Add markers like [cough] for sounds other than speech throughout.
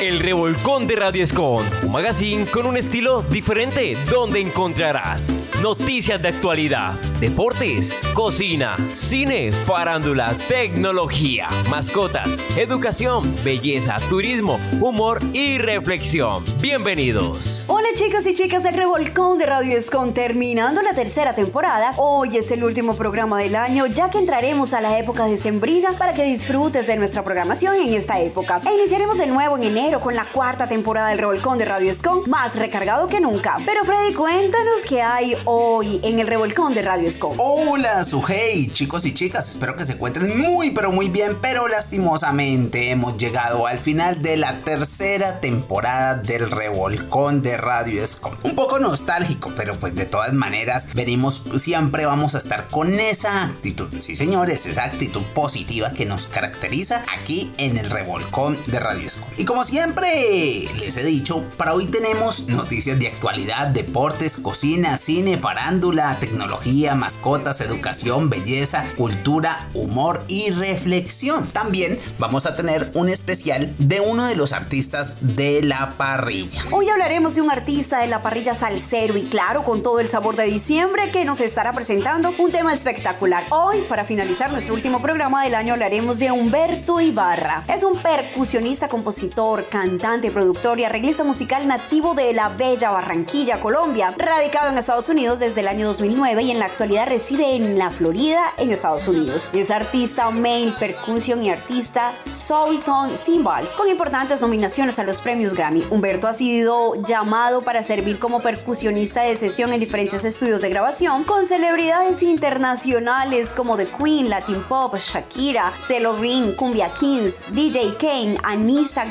El Revolcón de Radio Escon, un magazine con un estilo diferente donde encontrarás noticias de actualidad, deportes, cocina, cine, farándula, tecnología, mascotas, educación, belleza, turismo, humor y reflexión. Bienvenidos. Hola chicos y chicas del Revolcón de Radio Escon, terminando la tercera temporada. Hoy es el último programa del año, ya que entraremos a la época decembrina para que disfrutes de nuestra programación en esta época. E iniciaremos de nuevo en con la cuarta temporada del Revolcón de Radio Escon, más recargado que nunca. Pero Freddy, cuéntanos qué hay hoy en el Revolcón de Radio Escon. Hola, su hey, chicos y chicas, espero que se encuentren muy pero muy bien, pero lastimosamente hemos llegado al final de la tercera temporada del Revolcón de Radio Escom. Un poco nostálgico, pero pues de todas maneras venimos, siempre vamos a estar con esa actitud, sí señores, esa actitud positiva que nos caracteriza aquí en el Revolcón de Radio Escom. Y como siempre les he dicho, para hoy tenemos noticias de actualidad, deportes, cocina, cine, farándula, tecnología, mascotas, educación, belleza, cultura, humor y reflexión. También vamos a tener un especial de uno de los artistas de la parrilla. Hoy hablaremos de un artista de la parrilla salsero y claro, con todo el sabor de diciembre que nos estará presentando un tema espectacular. Hoy, para finalizar nuestro último programa del año, hablaremos de Humberto Ibarra. Es un percusionista, compositor, cantante, productor y arreglista musical nativo de la bella Barranquilla, Colombia, radicado en Estados Unidos desde el año 2009 y en la actualidad reside en la Florida, en Estados Unidos. Es artista main percussion y artista Soulton Cymbals, con importantes nominaciones a los premios Grammy. Humberto ha sido llamado para servir como percusionista de sesión en diferentes estudios de grabación con celebridades internacionales como The Queen, Latin Pop, Shakira, Celo Ring, Cumbia Kings, DJ Kane, Anissa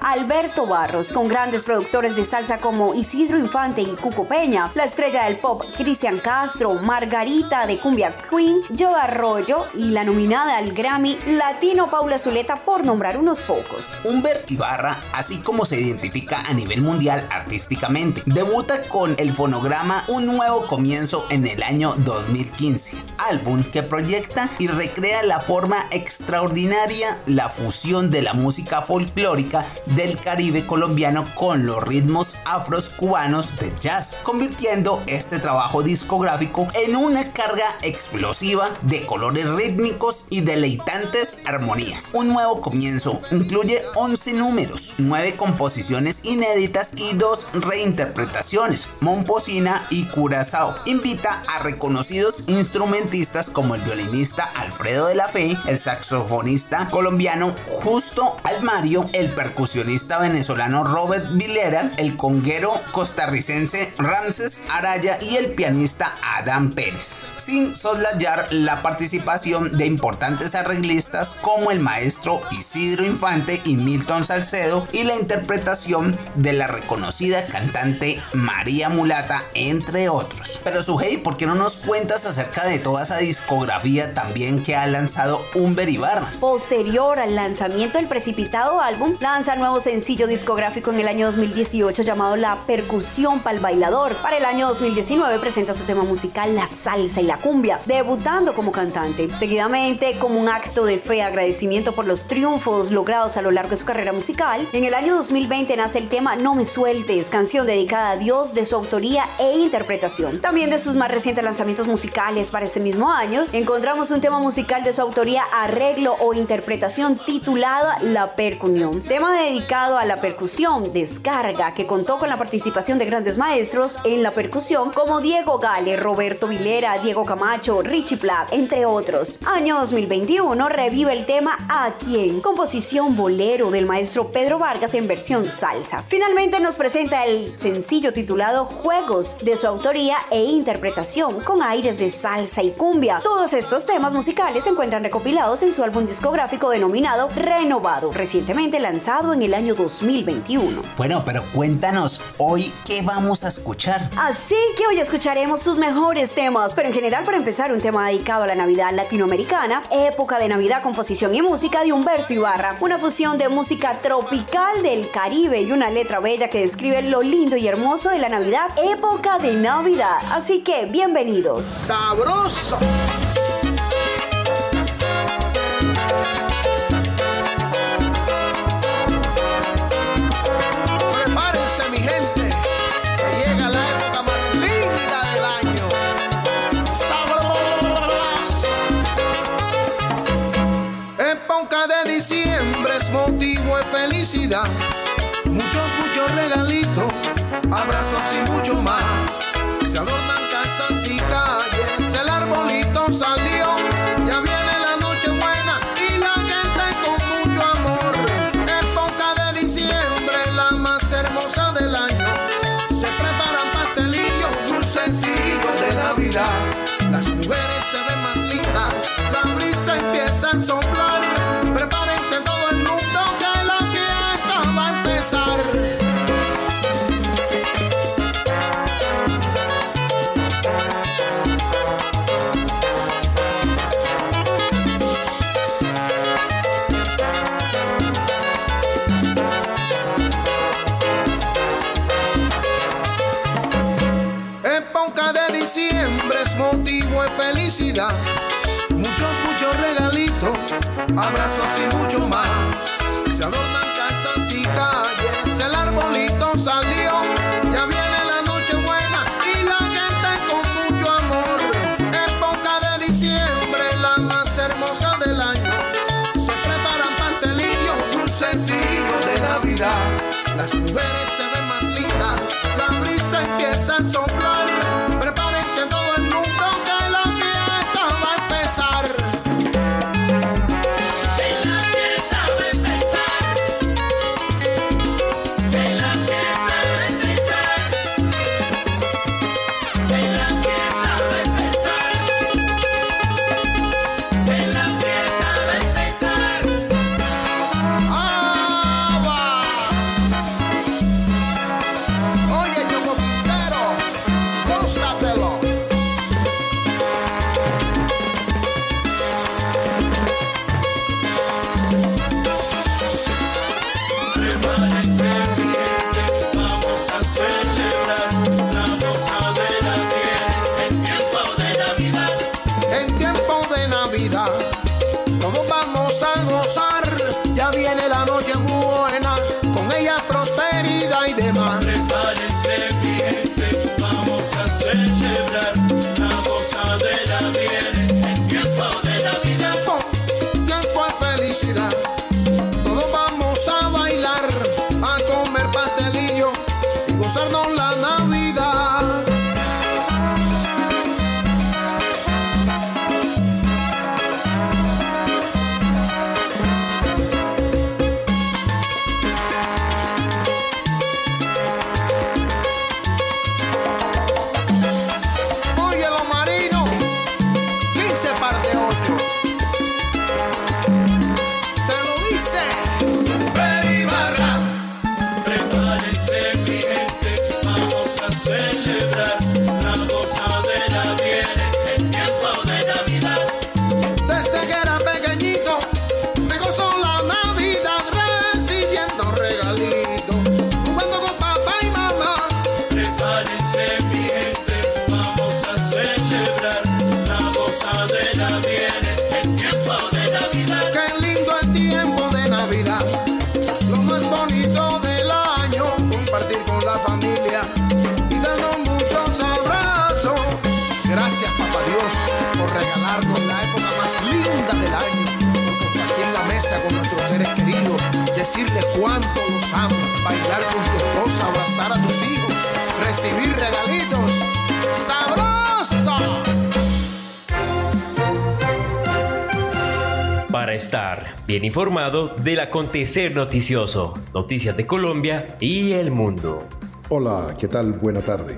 Alberto Barros, con grandes productores de salsa como Isidro Infante y Cuco Peña, la estrella del pop Cristian Castro, Margarita de Cumbia Queen, Joe Arroyo y la nominada al Grammy Latino Paula Zuleta por nombrar unos pocos. Humbert Ibarra, así como se identifica a nivel mundial artísticamente, debuta con el fonograma Un Nuevo Comienzo en el año 2015, álbum que proyecta y recrea la forma extraordinaria, la fusión de la música folclórica del Caribe colombiano con los ritmos afros cubanos de jazz, convirtiendo este trabajo discográfico en una carga explosiva de colores rítmicos y deleitantes armonías. Un nuevo comienzo incluye 11 números, 9 composiciones inéditas y 2 reinterpretaciones, Momposina y Curazao. Invita a reconocidos instrumentistas como el violinista Alfredo de la Fe, el saxofonista colombiano Justo Almario, el percusionista venezolano Robert Vilera, el conguero costarricense Ramses Araya y el pianista Adam Pérez, sin soslayar la participación de importantes arreglistas como el maestro Isidro Infante y Milton Salcedo y la interpretación de la reconocida cantante María Mulata, entre otros. Pero Sujei, ¿por qué no nos cuentas acerca de toda esa discografía también que ha lanzado Humber Ibarra? Posterior al lanzamiento del precipitado álbum, lanza nuevo sencillo discográfico en el año 2018 llamado La Percusión para el Bailador. Para el año 2019 presenta su tema musical La Salsa y la Cumbia, debutando como cantante. Seguidamente, como un acto de fe, agradecimiento por los triunfos logrados a lo largo de su carrera musical, en el año 2020 nace el tema No me sueltes, canción dedicada a Dios de su autoría e interpretación. También de sus más recientes lanzamientos musicales para ese mismo año, encontramos un tema musical de su autoría, arreglo o interpretación titulada La Percusión. Tema dedicado a la percusión, descarga, que contó con la participación de grandes maestros en la percusión como Diego Gale, Roberto Vilera, Diego Camacho, Richie Platt, entre otros. Año 2021 revive el tema A quién, composición bolero del maestro Pedro Vargas en versión salsa. Finalmente nos presenta el sencillo titulado Juegos de su autoría e interpretación con aires de salsa y cumbia. Todos estos temas musicales se encuentran recopilados en su álbum discográfico denominado Renovado, recientemente lanzado en el año 2021. Bueno, pero cuéntanos hoy qué vamos a escuchar. Así que hoy escucharemos sus mejores temas, pero en general para empezar un tema dedicado a la Navidad latinoamericana, época de Navidad, composición y música de Humberto Ibarra, una fusión de música tropical del Caribe y una letra bella que describe lo lindo y hermoso de la Navidad, época de Navidad. Así que bienvenidos. Sabroso. Siempre es motivo de felicidad. Muchos, muchos regalitos, abrazos y mucho más. Muchos, muchos regalitos, abrazos y mucho más. Se adornan casas y calles, el arbolito salió. Ya viene la noche buena y la gente con mucho amor. Época de diciembre, la más hermosa del año. Se preparan pastelillos, dulcecillos de Navidad. Las mujeres se ven más lindas, la brisa empieza a soplar. Estar bien informado del acontecer noticioso, noticias de Colombia y el mundo. Hola, ¿qué tal? Buena tarde.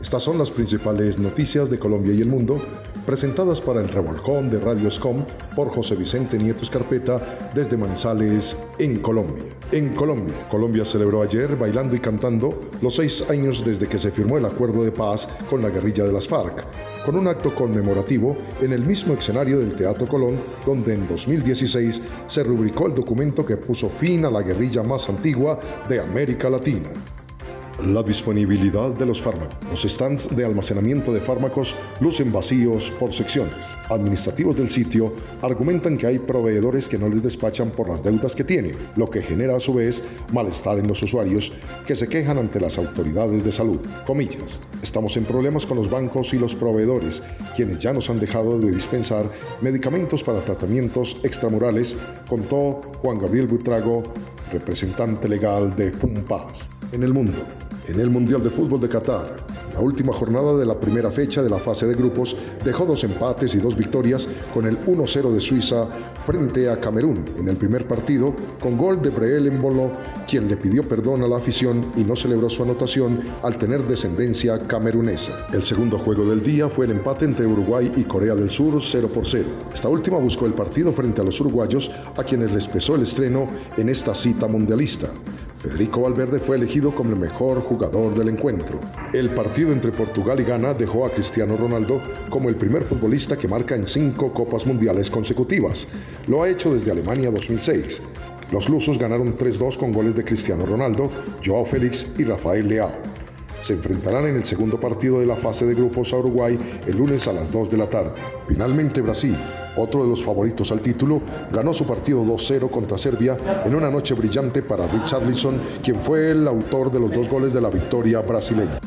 Estas son las principales noticias de Colombia y el mundo presentadas para el revolcón de Radio Scom por José Vicente Nieto Escarpeta desde Manizales, en Colombia. En Colombia, Colombia celebró ayer bailando y cantando los seis años desde que se firmó el acuerdo de paz con la guerrilla de las FARC, con un acto conmemorativo en el mismo escenario del Teatro Colón, donde en 2016 se rubricó el documento que puso fin a la guerrilla más antigua de América Latina. La disponibilidad de los fármacos. Los stands de almacenamiento de fármacos lucen vacíos por secciones. Administrativos del sitio argumentan que hay proveedores que no les despachan por las deudas que tienen, lo que genera a su vez malestar en los usuarios que se quejan ante las autoridades de salud. Comillas. Estamos en problemas con los bancos y los proveedores, quienes ya nos han dejado de dispensar medicamentos para tratamientos extramurales, contó Juan Gabriel Butrago, representante legal de Pumpas. En el mundo, en el Mundial de Fútbol de Qatar, la última jornada de la primera fecha de la fase de grupos dejó dos empates y dos victorias con el 1-0 de Suiza frente a Camerún en el primer partido con gol de Breel Embolo, quien le pidió perdón a la afición y no celebró su anotación al tener descendencia camerunesa. El segundo juego del día fue el empate entre Uruguay y Corea del Sur 0 por 0. Esta última buscó el partido frente a los uruguayos a quienes les pesó el estreno en esta cita mundialista. Federico Valverde fue elegido como el mejor jugador del encuentro. El partido entre Portugal y Ghana dejó a Cristiano Ronaldo como el primer futbolista que marca en cinco Copas Mundiales consecutivas. Lo ha hecho desde Alemania 2006. Los lusos ganaron 3-2 con goles de Cristiano Ronaldo, Joao Félix y Rafael Leao. Se enfrentarán en el segundo partido de la fase de grupos a Uruguay el lunes a las 2 de la tarde. Finalmente Brasil, otro de los favoritos al título, ganó su partido 2-0 contra Serbia en una noche brillante para Richarlison, quien fue el autor de los dos goles de la victoria brasileña.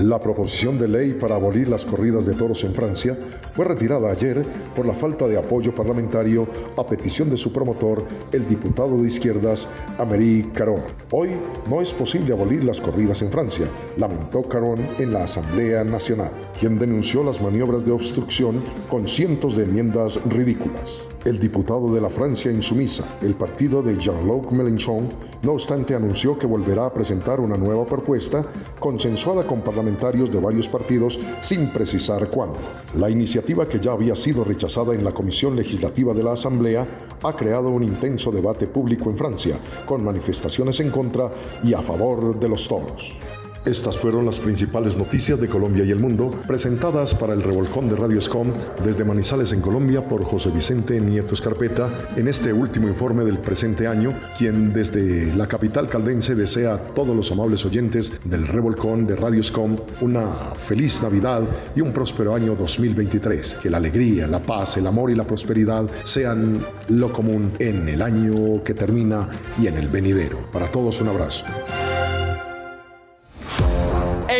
La proposición de ley para abolir las corridas de toros en Francia fue retirada ayer por la falta de apoyo parlamentario a petición de su promotor, el diputado de izquierdas Améry Caron. Hoy no es posible abolir las corridas en Francia, lamentó Caron en la Asamblea Nacional, quien denunció las maniobras de obstrucción con cientos de enmiendas ridículas. El diputado de la Francia insumisa, el partido de Jean-Luc Mélenchon, no obstante anunció que volverá a presentar una nueva propuesta consensuada con parlamentarios de varios partidos sin precisar cuándo. La iniciativa que ya había sido rechazada en la Comisión Legislativa de la Asamblea ha creado un intenso debate público en Francia, con manifestaciones en contra y a favor de los toros. Estas fueron las principales noticias de Colombia y el mundo, presentadas para el revolcón de Radio Escom desde Manizales en Colombia por José Vicente Nieto Escarpeta en este último informe del presente año, quien desde la capital caldense desea a todos los amables oyentes del revolcón de Radio Escom una feliz Navidad y un próspero año 2023. Que la alegría, la paz, el amor y la prosperidad sean lo común en el año que termina y en el venidero. Para todos un abrazo.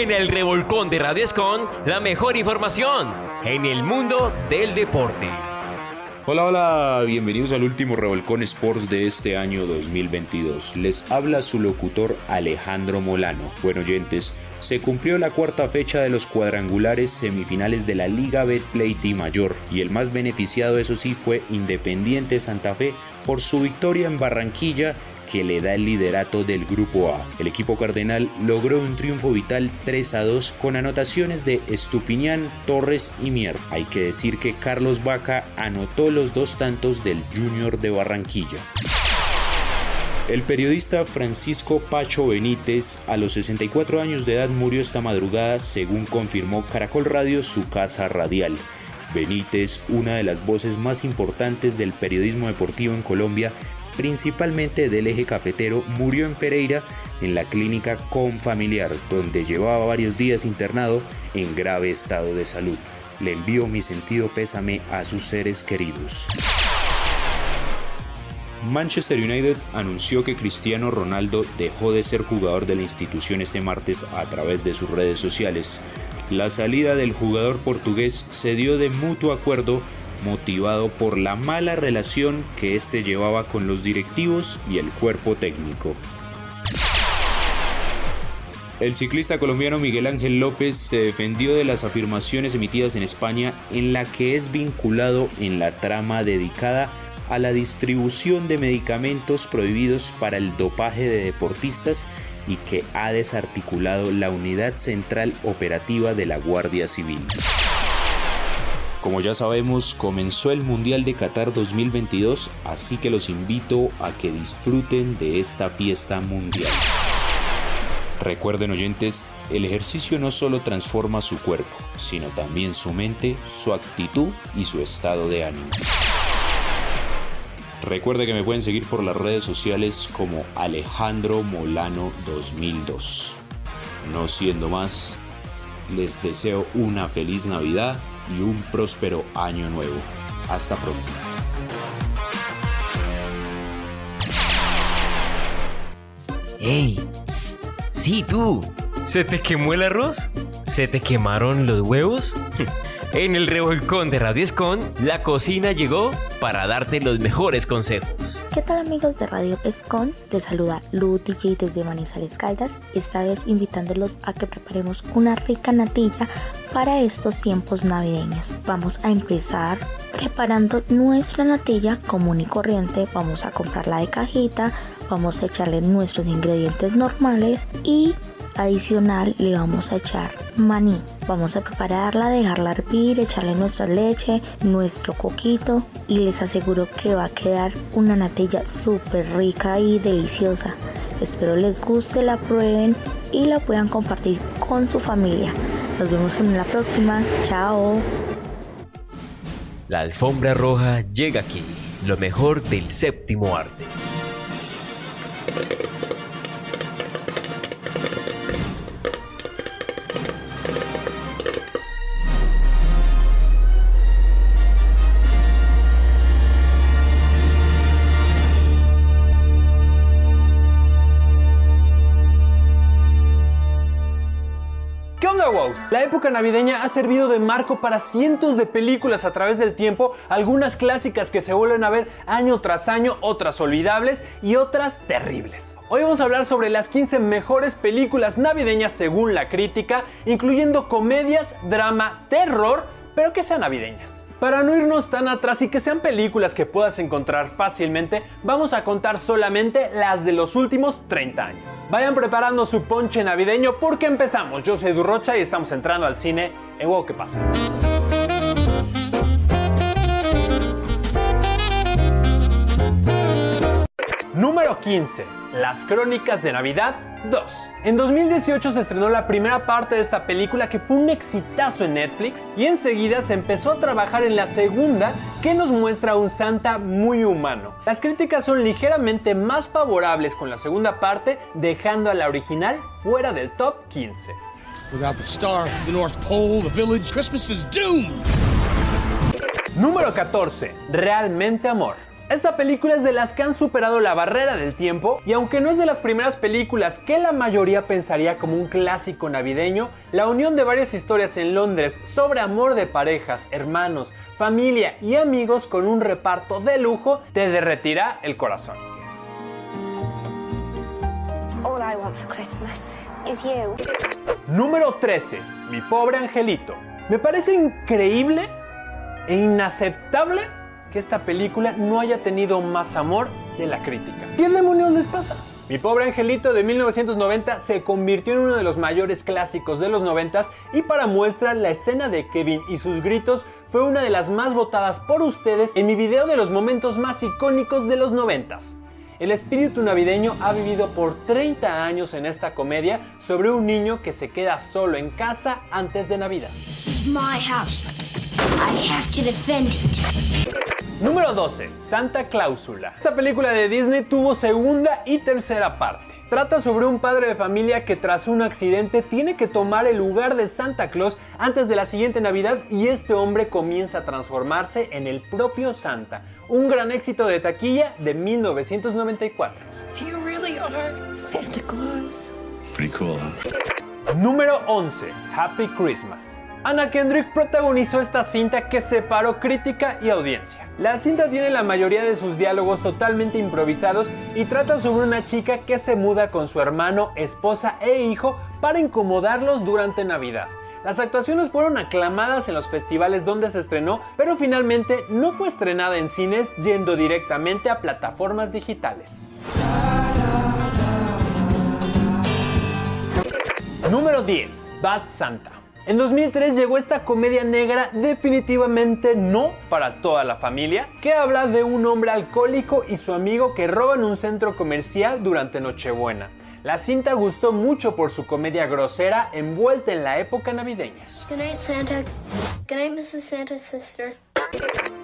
En el revolcón de Radio Escon, la mejor información en el mundo del deporte. Hola, hola, bienvenidos al último Revolcón Sports de este año 2022. Les habla su locutor Alejandro Molano. Bueno, oyentes, se cumplió la cuarta fecha de los cuadrangulares semifinales de la Liga Betplay Team Mayor y el más beneficiado, eso sí, fue Independiente Santa Fe por su victoria en Barranquilla que le da el liderato del Grupo A. El equipo cardenal logró un triunfo vital 3 a 2 con anotaciones de Estupiñán, Torres y Mier. Hay que decir que Carlos Vaca anotó los dos tantos del Junior de Barranquilla. El periodista Francisco Pacho Benítez a los 64 años de edad murió esta madrugada según confirmó Caracol Radio su casa radial. Benítez, una de las voces más importantes del periodismo deportivo en Colombia, principalmente del eje cafetero, murió en Pereira en la clínica Confamiliar, donde llevaba varios días internado en grave estado de salud. Le envío mi sentido pésame a sus seres queridos. Manchester United anunció que Cristiano Ronaldo dejó de ser jugador de la institución este martes a través de sus redes sociales. La salida del jugador portugués se dio de mutuo acuerdo motivado por la mala relación que éste llevaba con los directivos y el cuerpo técnico. El ciclista colombiano Miguel Ángel López se defendió de las afirmaciones emitidas en España en la que es vinculado en la trama dedicada a la distribución de medicamentos prohibidos para el dopaje de deportistas y que ha desarticulado la unidad central operativa de la Guardia Civil. Como ya sabemos, comenzó el Mundial de Qatar 2022, así que los invito a que disfruten de esta fiesta mundial. Recuerden oyentes, el ejercicio no solo transforma su cuerpo, sino también su mente, su actitud y su estado de ánimo. Recuerde que me pueden seguir por las redes sociales como Alejandro Molano 2002. No siendo más, les deseo una feliz Navidad y un próspero año nuevo. Hasta pronto. ¡Ey! psst, Sí, tú. ¿Se te quemó el arroz? ¿Se te quemaron los huevos? [laughs] En el revolcón de Radio Escon, la cocina llegó para darte los mejores consejos. ¿Qué tal amigos de Radio Escon? Les saluda Lu DJ desde Manizales Caldas, esta vez invitándolos a que preparemos una rica natilla para estos tiempos navideños. Vamos a empezar preparando nuestra natilla común y corriente. Vamos a comprarla de cajita, vamos a echarle nuestros ingredientes normales y adicional le vamos a echar maní. Vamos a prepararla, dejarla hervir, echarle nuestra leche, nuestro coquito y les aseguro que va a quedar una natilla súper rica y deliciosa. Espero les guste, la prueben y la puedan compartir con su familia. Nos vemos en la próxima. Chao. La alfombra roja llega aquí, lo mejor del séptimo arte. La época navideña ha servido de marco para cientos de películas a través del tiempo, algunas clásicas que se vuelven a ver año tras año, otras olvidables y otras terribles. Hoy vamos a hablar sobre las 15 mejores películas navideñas según la crítica, incluyendo comedias, drama, terror, pero que sean navideñas. Para no irnos tan atrás y que sean películas que puedas encontrar fácilmente, vamos a contar solamente las de los últimos 30 años. Vayan preparando su ponche navideño porque empezamos. Yo soy Durrocha y estamos entrando al cine en Wow que pasa. Número 15. Las Crónicas de Navidad 2. En 2018 se estrenó la primera parte de esta película que fue un exitazo en Netflix y enseguida se empezó a trabajar en la segunda que nos muestra a un Santa muy humano. Las críticas son ligeramente más favorables con la segunda parte, dejando a la original fuera del top 15. Without the star, the North Pole, the village, Christmas is doomed. Número 14. Realmente amor. Esta película es de las que han superado la barrera del tiempo y aunque no es de las primeras películas que la mayoría pensaría como un clásico navideño, la unión de varias historias en Londres sobre amor de parejas, hermanos, familia y amigos con un reparto de lujo te derretirá el corazón. All I want for Christmas is you. Número 13. Mi pobre angelito. Me parece increíble e inaceptable que esta película no haya tenido más amor de la crítica. ¿Qué demonios les pasa? Mi pobre angelito de 1990 se convirtió en uno de los mayores clásicos de los 90 y para muestra la escena de Kevin y sus gritos fue una de las más votadas por ustedes en mi video de los momentos más icónicos de los 90. El espíritu navideño ha vivido por 30 años en esta comedia sobre un niño que se queda solo en casa antes de Navidad. This is my house. I have to defend it. Número 12. Santa Cláusula. Esta película de Disney tuvo segunda y tercera parte. Trata sobre un padre de familia que tras un accidente tiene que tomar el lugar de Santa Claus antes de la siguiente Navidad y este hombre comienza a transformarse en el propio Santa. Un gran éxito de taquilla de 1994. You really are Santa Claus. Pretty cool, huh? Número 11. Happy Christmas. Anna Kendrick protagonizó esta cinta que separó crítica y audiencia. La cinta tiene la mayoría de sus diálogos totalmente improvisados y trata sobre una chica que se muda con su hermano, esposa e hijo para incomodarlos durante Navidad. Las actuaciones fueron aclamadas en los festivales donde se estrenó, pero finalmente no fue estrenada en cines yendo directamente a plataformas digitales. Número 10. Bad Santa. En 2003 llegó esta comedia negra definitivamente no para toda la familia, que habla de un hombre alcohólico y su amigo que roban un centro comercial durante Nochebuena. La cinta gustó mucho por su comedia grosera envuelta en la época navideña. Good night, Santa. Good night, Mrs. Santa's sister.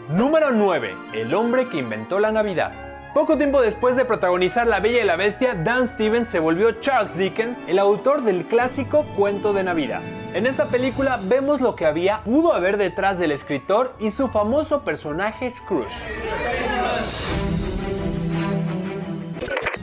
Número 9. El hombre que inventó la Navidad. Poco tiempo después de protagonizar La Bella y la Bestia, Dan Stevens se volvió Charles Dickens, el autor del clásico Cuento de Navidad. En esta película vemos lo que había, pudo haber detrás del escritor y su famoso personaje Scrooge.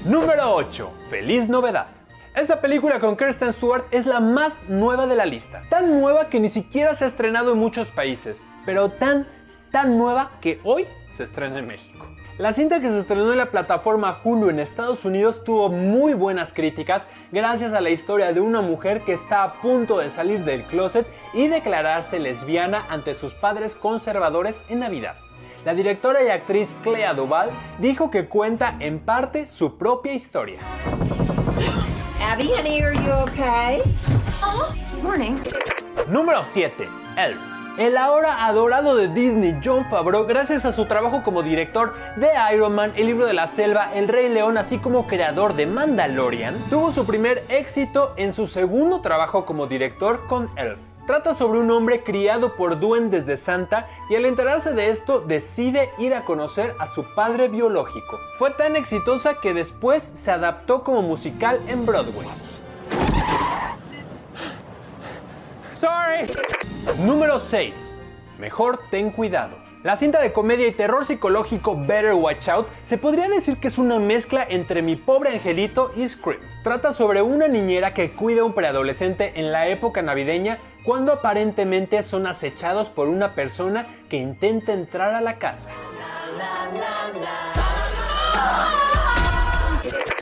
Número 8. Feliz novedad. Esta película con Kirsten Stewart es la más nueva de la lista. Tan nueva que ni siquiera se ha estrenado en muchos países, pero tan, tan nueva que hoy se estrena en México. La cinta que se estrenó en la plataforma Hulu en Estados Unidos tuvo muy buenas críticas gracias a la historia de una mujer que está a punto de salir del closet y declararse lesbiana ante sus padres conservadores en Navidad. La directora y actriz Clea Duval dijo que cuenta en parte su propia historia. Abby, honey, are you okay? Oh, morning. Número 7. Elf. El ahora adorado de Disney John Favreau, gracias a su trabajo como director de Iron Man, El libro de la selva, El Rey León, así como creador de Mandalorian, tuvo su primer éxito en su segundo trabajo como director con Elf. Trata sobre un hombre criado por duendes de Santa y al enterarse de esto decide ir a conocer a su padre biológico. Fue tan exitosa que después se adaptó como musical en Broadway. Sorry. Número 6. Mejor ten cuidado. La cinta de comedia y terror psicológico Better Watch Out se podría decir que es una mezcla entre Mi pobre angelito y Scream. Trata sobre una niñera que cuida a un preadolescente en la época navideña cuando aparentemente son acechados por una persona que intenta entrar a la casa.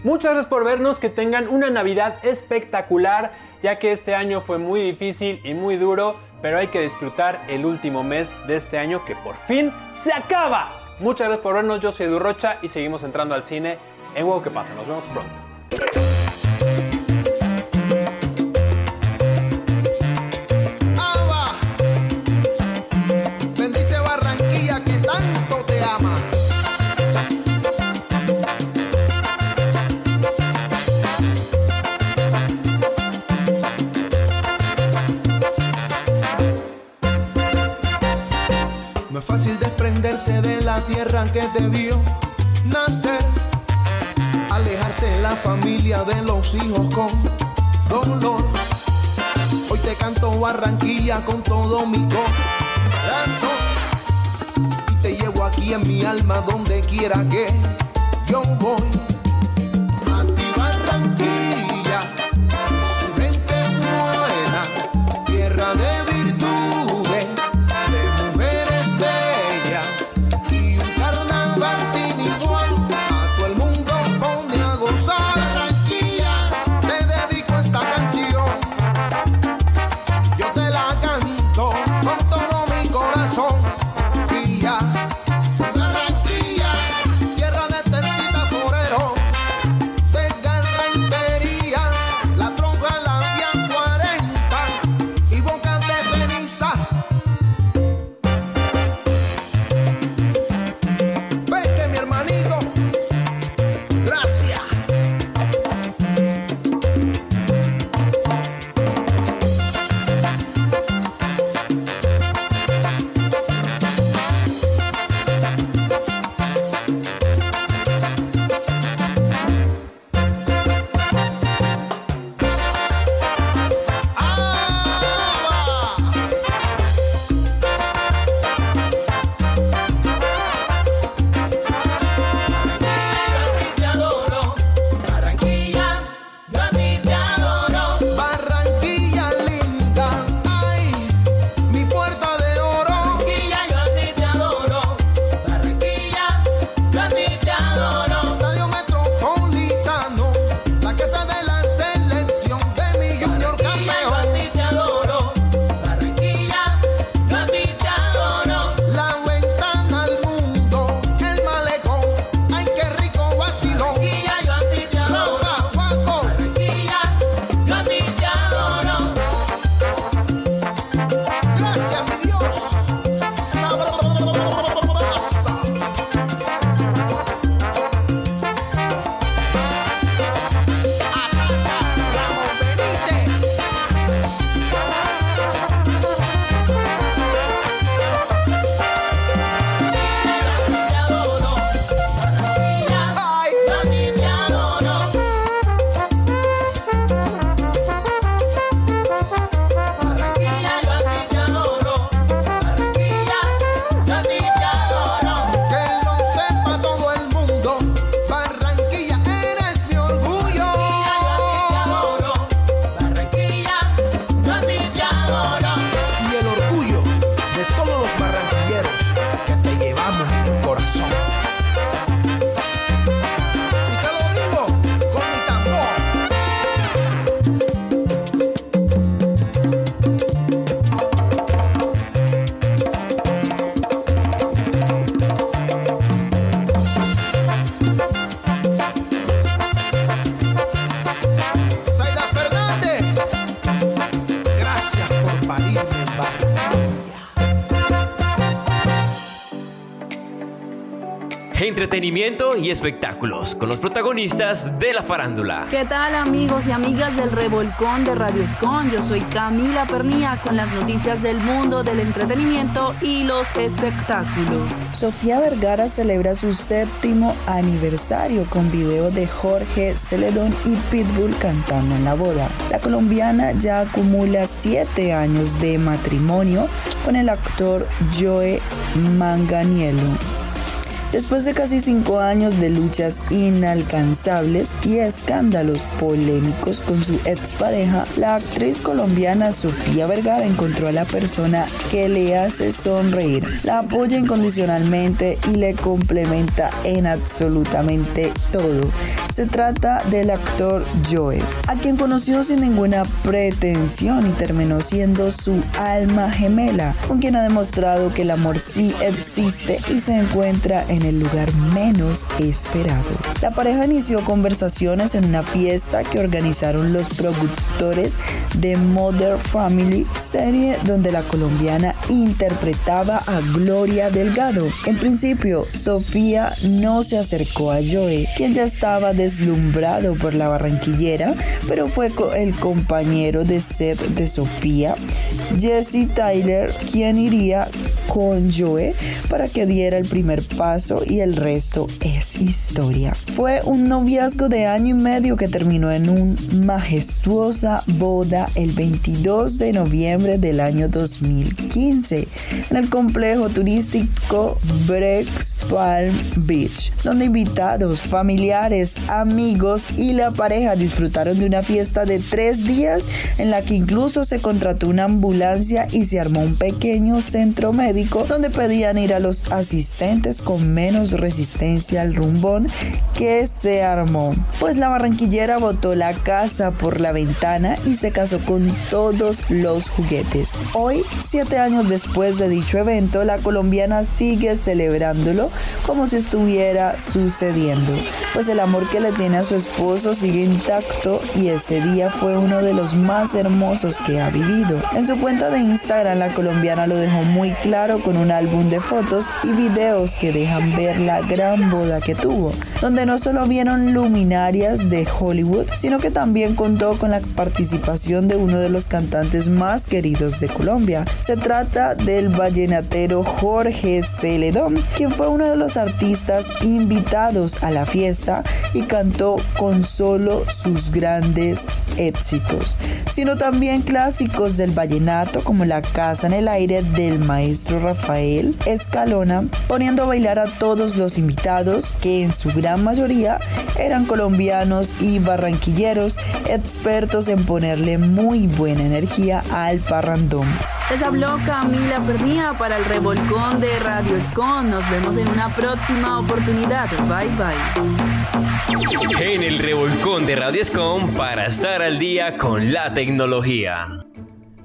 Muchas gracias por vernos, que tengan una Navidad espectacular, ya que este año fue muy difícil y muy duro, pero hay que disfrutar el último mes de este año que por fin se acaba. Muchas gracias por vernos, yo soy Edu Rocha y seguimos entrando al cine en Huevo que pasa. Nos vemos pronto. Vio nacer, alejarse la familia de los hijos con dolor. Hoy te canto Barranquilla con todo mi corazón y te llevo aquí en mi alma donde quiera que yo voy. Entretenimiento y espectáculos con los protagonistas de la farándula. ¿Qué tal amigos y amigas del Revolcón de Radio Escon? Yo soy Camila Pernía con las noticias del mundo del entretenimiento y los espectáculos. Sofía Vergara celebra su séptimo aniversario con video de Jorge Celedón y Pitbull cantando en la boda. La colombiana ya acumula siete años de matrimonio con el actor Joe Manganiello. Después de casi cinco años de luchas inalcanzables y escándalos polémicos con su expareja, la actriz colombiana Sofía Vergara encontró a la persona que le hace sonreír, la apoya incondicionalmente y le complementa en absolutamente todo. Se trata del actor Joe, a quien conoció sin ninguna pretensión y terminó siendo su alma gemela, con quien ha demostrado que el amor sí existe y se encuentra en el lugar menos esperado. La pareja inició conversaciones en una fiesta que organizaron los productores de Mother Family, serie donde la colombiana interpretaba a Gloria Delgado. En principio, Sofía no se acercó a Joe, quien ya estaba deslumbrado por la barranquillera, pero fue el compañero de set de Sofía, Jesse Tyler, quien iría con Joe para que diera el primer paso y el resto es historia. Fue un noviazgo de año y medio que terminó en una majestuosa boda el 22 de noviembre del año 2015 en el complejo turístico Breaks Palm Beach, donde invitados, familiares, amigos y la pareja disfrutaron de una fiesta de tres días en la que incluso se contrató una ambulancia y se armó un pequeño centro médico donde pedían ir a los asistentes con menos resistencia al rumbón que se armó. Pues la barranquillera botó la casa por la ventana y se casó con todos los juguetes. Hoy, siete años después de dicho evento, la colombiana sigue celebrándolo como si estuviera sucediendo. Pues el amor que le tiene a su esposo sigue intacto y ese día fue uno de los más hermosos que ha vivido. En su cuenta de Instagram, la colombiana lo dejó muy claro con un álbum de fotos y videos que dejan ver la gran boda que tuvo, donde no solo vieron luminarias de Hollywood, sino que también contó con la participación de uno de los cantantes más queridos de Colombia. Se trata del vallenatero Jorge Celedón, quien fue uno de los artistas invitados a la fiesta y cantó con solo sus grandes éxitos, sino también clásicos del vallenato como La Casa en el Aire del maestro Rafael Escalona, poniendo a bailar a todos los invitados, que en su gran mayoría eran colombianos y barranquilleros, expertos en ponerle muy buena energía al parrandón. Les habló Camila Pernía para el revolcón de Radio Escon. Nos vemos en una próxima oportunidad. Bye bye. En el revolcón de Radio Escon para estar al día con la tecnología.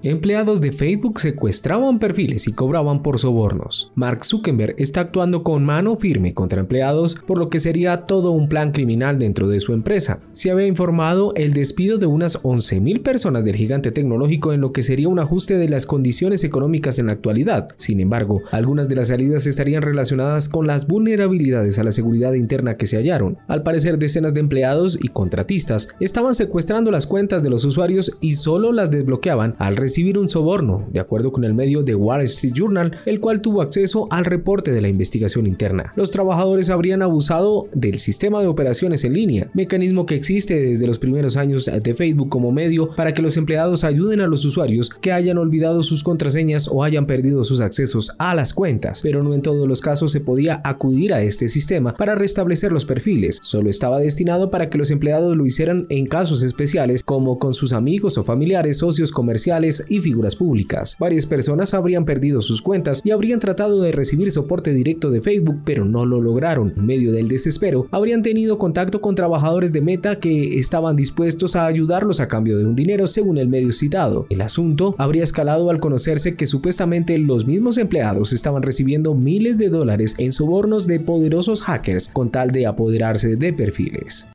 Empleados de Facebook secuestraban perfiles y cobraban por sobornos. Mark Zuckerberg está actuando con mano firme contra empleados, por lo que sería todo un plan criminal dentro de su empresa. Se había informado el despido de unas 11.000 personas del gigante tecnológico en lo que sería un ajuste de las condiciones económicas en la actualidad. Sin embargo, algunas de las salidas estarían relacionadas con las vulnerabilidades a la seguridad interna que se hallaron. Al parecer, decenas de empleados y contratistas estaban secuestrando las cuentas de los usuarios y solo las desbloqueaban al recibir un soborno, de acuerdo con el medio The Wall Street Journal, el cual tuvo acceso al reporte de la investigación interna. Los trabajadores habrían abusado del sistema de operaciones en línea, mecanismo que existe desde los primeros años de Facebook como medio para que los empleados ayuden a los usuarios que hayan olvidado sus contraseñas o hayan perdido sus accesos a las cuentas, pero no en todos los casos se podía acudir a este sistema para restablecer los perfiles, solo estaba destinado para que los empleados lo hicieran en casos especiales como con sus amigos o familiares, socios comerciales, y figuras públicas. Varias personas habrían perdido sus cuentas y habrían tratado de recibir soporte directo de Facebook, pero no lo lograron. En medio del desespero, habrían tenido contacto con trabajadores de Meta que estaban dispuestos a ayudarlos a cambio de un dinero, según el medio citado. El asunto habría escalado al conocerse que supuestamente los mismos empleados estaban recibiendo miles de dólares en sobornos de poderosos hackers con tal de apoderarse de perfiles.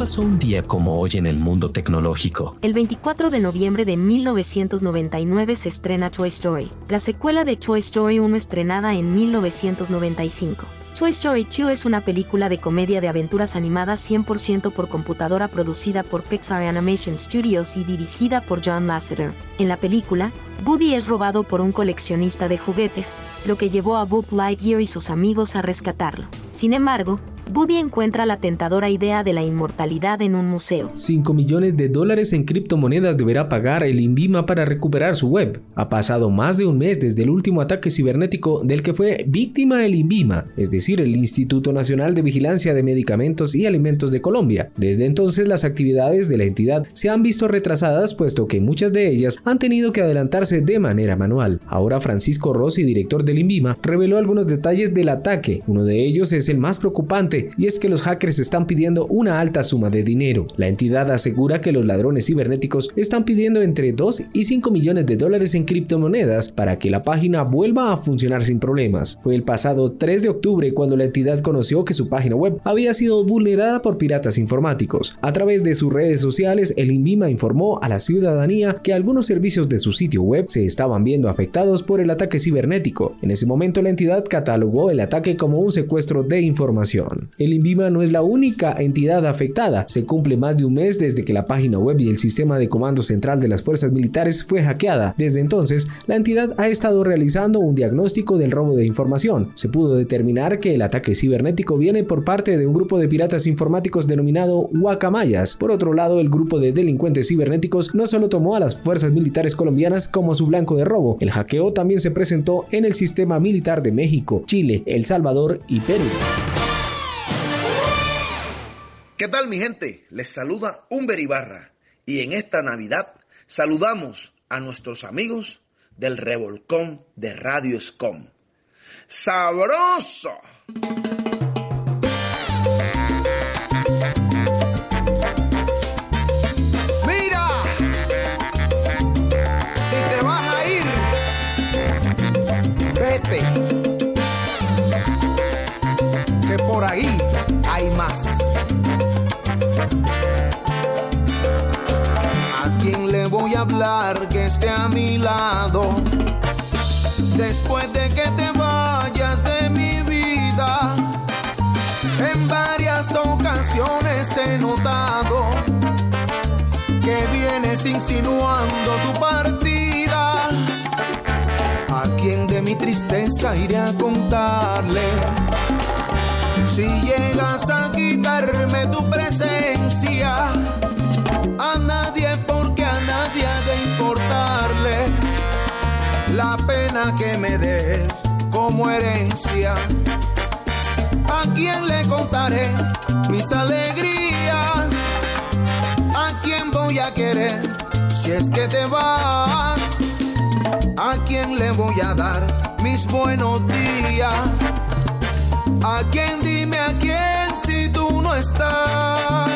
Pasó un día como hoy en el mundo tecnológico? El 24 de noviembre de 1999 se estrena Toy Story, la secuela de Toy Story 1 estrenada en 1995. Toy Story 2 es una película de comedia de aventuras animadas 100% por computadora producida por Pixar Animation Studios y dirigida por John Lasseter. En la película, Woody es robado por un coleccionista de juguetes, lo que llevó a Buzz Lightyear y sus amigos a rescatarlo. Sin embargo, Woody encuentra la tentadora idea de la inmortalidad en un museo. 5 millones de dólares en criptomonedas deberá pagar el INVIMA para recuperar su web. Ha pasado más de un mes desde el último ataque cibernético del que fue víctima el INVIMA, es decir, el Instituto Nacional de Vigilancia de Medicamentos y Alimentos de Colombia. Desde entonces las actividades de la entidad se han visto retrasadas puesto que muchas de ellas han tenido que adelantarse de manera manual. Ahora Francisco Rossi, director del INVIMA, reveló algunos detalles del ataque. Uno de ellos es el más preocupante y es que los hackers están pidiendo una alta suma de dinero. La entidad asegura que los ladrones cibernéticos están pidiendo entre 2 y 5 millones de dólares en criptomonedas para que la página vuelva a funcionar sin problemas. Fue el pasado 3 de octubre cuando la entidad conoció que su página web había sido vulnerada por piratas informáticos. A través de sus redes sociales, el INVIMA informó a la ciudadanía que algunos servicios de su sitio web se estaban viendo afectados por el ataque cibernético. En ese momento la entidad catalogó el ataque como un secuestro de información. El INVIMA no es la única entidad afectada. Se cumple más de un mes desde que la página web y el sistema de comando central de las fuerzas militares fue hackeada. Desde entonces, la entidad ha estado realizando un diagnóstico del robo de información. Se pudo determinar que el ataque cibernético viene por parte de un grupo de piratas informáticos denominado Guacamayas. Por otro lado, el grupo de delincuentes cibernéticos no solo tomó a las fuerzas militares colombianas como su blanco de robo, el hackeo también se presentó en el sistema militar de México, Chile, El Salvador y Perú. ¿Qué tal mi gente? Les saluda Humber Ibarra y en esta Navidad saludamos a nuestros amigos del Revolcón de Radio Scom. ¡Sabroso! Hablar que esté a mi lado? Después de que te vayas de mi vida, en varias ocasiones he notado que vienes insinuando tu partida. ¿A quién de mi tristeza iré a contarle? Si llegas a quitarme tu presencia, que me des como herencia. ¿A quién le contaré mis alegrías? ¿A quién voy a querer si es que te vas? ¿A quién le voy a dar mis buenos días? ¿A quién dime a quién si tú no estás?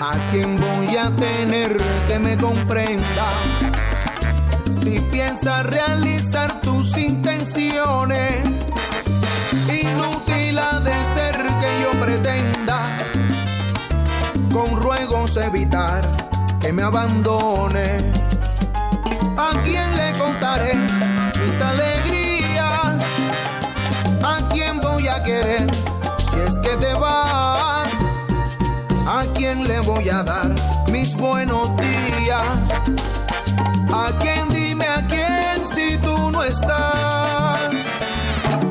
¿A quién voy a tener que me comprenda? Si piensas realizar tus intenciones, inútil ha de ser que yo pretenda con ruegos evitar que me abandone. ¿A quién le contaré mis alegrías? ¿A quién voy a querer si es que te vas? ¿A quién le voy a dar mis buenos días? ¿A quién a quién si tú no estás?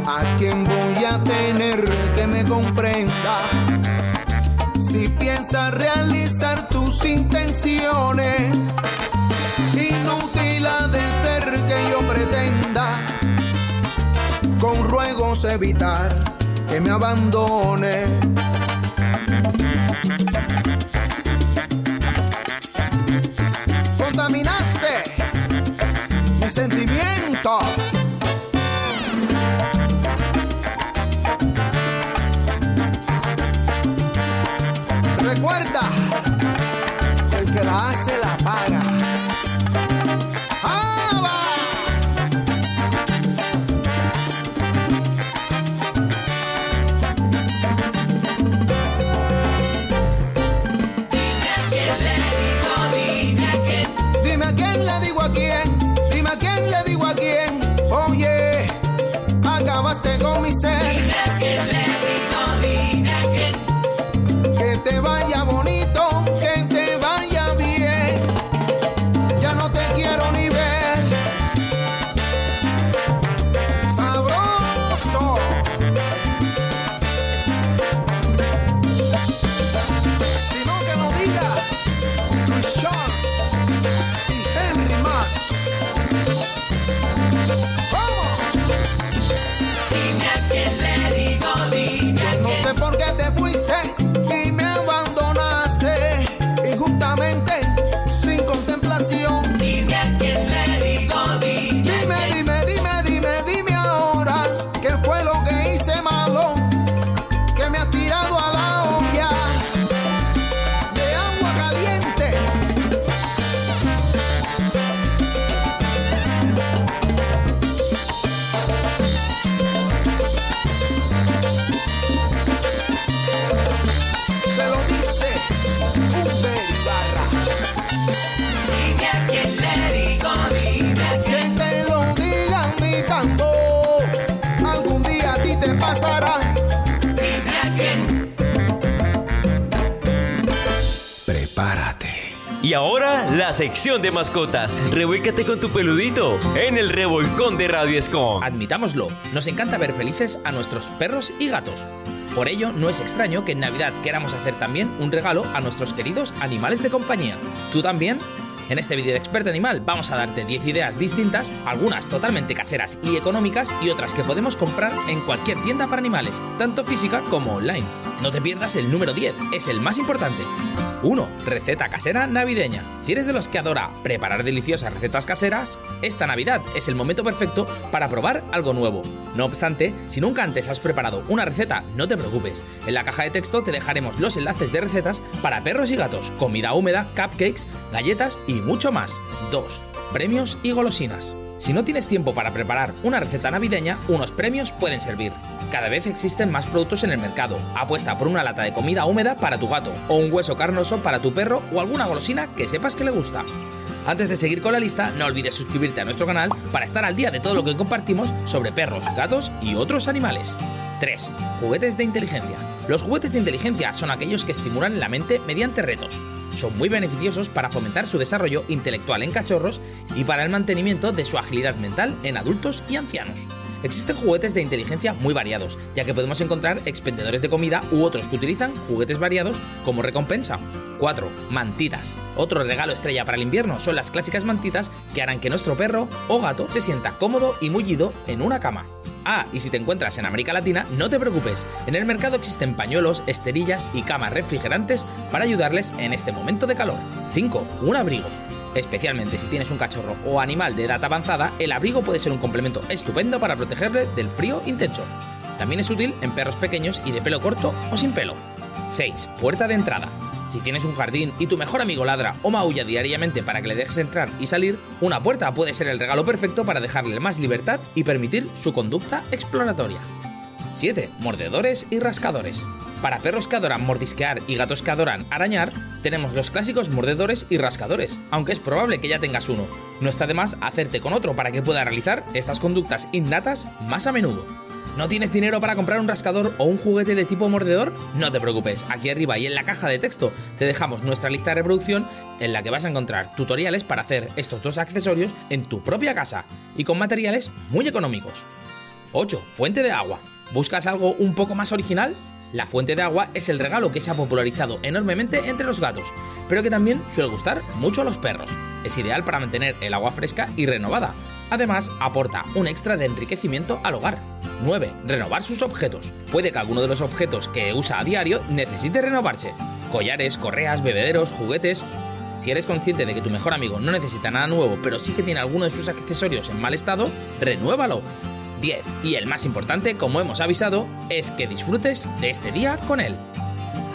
¿A quién voy a tener que me comprenda? Si piensas realizar tus intenciones, inútil ha de ser que yo pretenda con ruegos evitar que me abandone. Recuerda, el que la hace la paga. Y ahora la sección de mascotas. Revuélcate con tu peludito en el revolcón de Radio Escom. Admitámoslo, nos encanta ver felices a nuestros perros y gatos. Por ello, no es extraño que en Navidad queramos hacer también un regalo a nuestros queridos animales de compañía. ¿Tú también? En este vídeo de Experto Animal vamos a darte 10 ideas distintas, algunas totalmente caseras y económicas y otras que podemos comprar en cualquier tienda para animales, tanto física como online. No te pierdas el número 10, es el más importante. 1. Receta casera navideña. Si eres de los que adora preparar deliciosas recetas caseras, esta Navidad es el momento perfecto para probar algo nuevo. No obstante, si nunca antes has preparado una receta, no te preocupes. En la caja de texto te dejaremos los enlaces de recetas para perros y gatos, comida húmeda, cupcakes, galletas y mucho más. 2. Premios y golosinas. Si no tienes tiempo para preparar una receta navideña, unos premios pueden servir. Cada vez existen más productos en el mercado. Apuesta por una lata de comida húmeda para tu gato, o un hueso carnoso para tu perro, o alguna golosina que sepas que le gusta. Antes de seguir con la lista, no olvides suscribirte a nuestro canal para estar al día de todo lo que compartimos sobre perros, gatos y otros animales. 3. Juguetes de inteligencia. Los juguetes de inteligencia son aquellos que estimulan la mente mediante retos. Son muy beneficiosos para fomentar su desarrollo intelectual en cachorros y para el mantenimiento de su agilidad mental en adultos y ancianos. Existen juguetes de inteligencia muy variados, ya que podemos encontrar expendedores de comida u otros que utilizan juguetes variados como recompensa. 4. Mantitas. Otro regalo estrella para el invierno son las clásicas mantitas que harán que nuestro perro o gato se sienta cómodo y mullido en una cama. Ah, y si te encuentras en América Latina, no te preocupes. En el mercado existen pañuelos, esterillas y camas refrigerantes para ayudarles en este momento de calor. 5. Un abrigo. Especialmente si tienes un cachorro o animal de edad avanzada, el abrigo puede ser un complemento estupendo para protegerle del frío intenso. También es útil en perros pequeños y de pelo corto o sin pelo. 6. Puerta de entrada. Si tienes un jardín y tu mejor amigo ladra o maulla diariamente para que le dejes entrar y salir, una puerta puede ser el regalo perfecto para dejarle más libertad y permitir su conducta exploratoria. 7. Mordedores y rascadores. Para perros que adoran mordisquear y gatos que adoran arañar, tenemos los clásicos mordedores y rascadores, aunque es probable que ya tengas uno. No está de más hacerte con otro para que pueda realizar estas conductas innatas más a menudo. ¿No tienes dinero para comprar un rascador o un juguete de tipo mordedor? No te preocupes, aquí arriba y en la caja de texto te dejamos nuestra lista de reproducción en la que vas a encontrar tutoriales para hacer estos dos accesorios en tu propia casa y con materiales muy económicos. 8. Fuente de agua. ¿Buscas algo un poco más original? La fuente de agua es el regalo que se ha popularizado enormemente entre los gatos, pero que también suele gustar mucho a los perros. Es ideal para mantener el agua fresca y renovada. Además, aporta un extra de enriquecimiento al hogar. 9. Renovar sus objetos. Puede que alguno de los objetos que usa a diario necesite renovarse. Collares, correas, bebederos, juguetes. Si eres consciente de que tu mejor amigo no necesita nada nuevo, pero sí que tiene alguno de sus accesorios en mal estado, renuévalo. 10. Y el más importante, como hemos avisado, es que disfrutes de este día con él.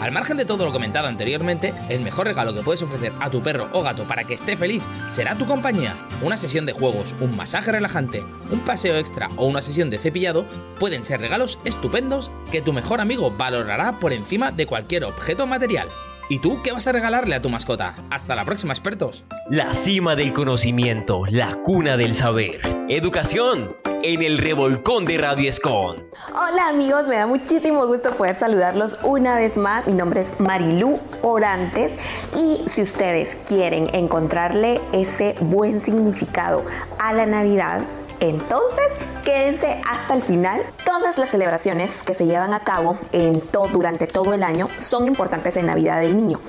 Al margen de todo lo comentado anteriormente, el mejor regalo que puedes ofrecer a tu perro o gato para que esté feliz será tu compañía. Una sesión de juegos, un masaje relajante, un paseo extra o una sesión de cepillado pueden ser regalos estupendos que tu mejor amigo valorará por encima de cualquier objeto material. ¿Y tú qué vas a regalarle a tu mascota? Hasta la próxima, expertos. La cima del conocimiento, la cuna del saber. Educación en el revolcón de Radio Escon. Hola amigos, me da muchísimo gusto poder saludarlos una vez más. Mi nombre es Marilú Orantes y si ustedes quieren encontrarle ese buen significado a la Navidad, entonces, quédense hasta el final. Todas las celebraciones que se llevan a cabo en durante todo el año son importantes en Navidad del niño.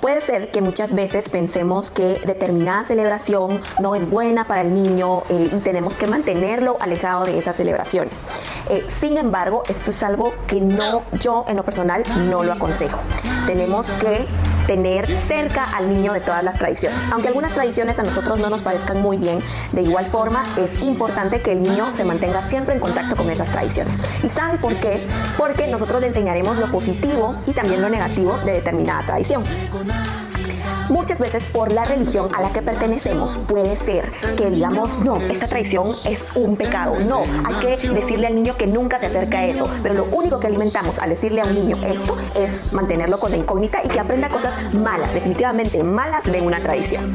Puede ser que muchas veces pensemos que determinada celebración no es buena para el niño eh, y tenemos que mantenerlo alejado de esas celebraciones. Eh, sin embargo, esto es algo que no, yo en lo personal no lo aconsejo. Tenemos que tener cerca al niño de todas las tradiciones. Aunque algunas tradiciones a nosotros no nos parezcan muy bien, de igual forma es importante que el niño se mantenga siempre en contacto con esas tradiciones. ¿Y saben por qué? Porque nosotros le enseñaremos lo positivo y también lo negativo de determinada tradición. Muchas veces por la religión a la que pertenecemos puede ser que digamos, no, esta tradición es un pecado. No, hay que decirle al niño que nunca se acerca a eso. Pero lo único que alimentamos al decirle a un niño esto es mantenerlo con la incógnita y que aprenda cosas malas, definitivamente malas de una tradición.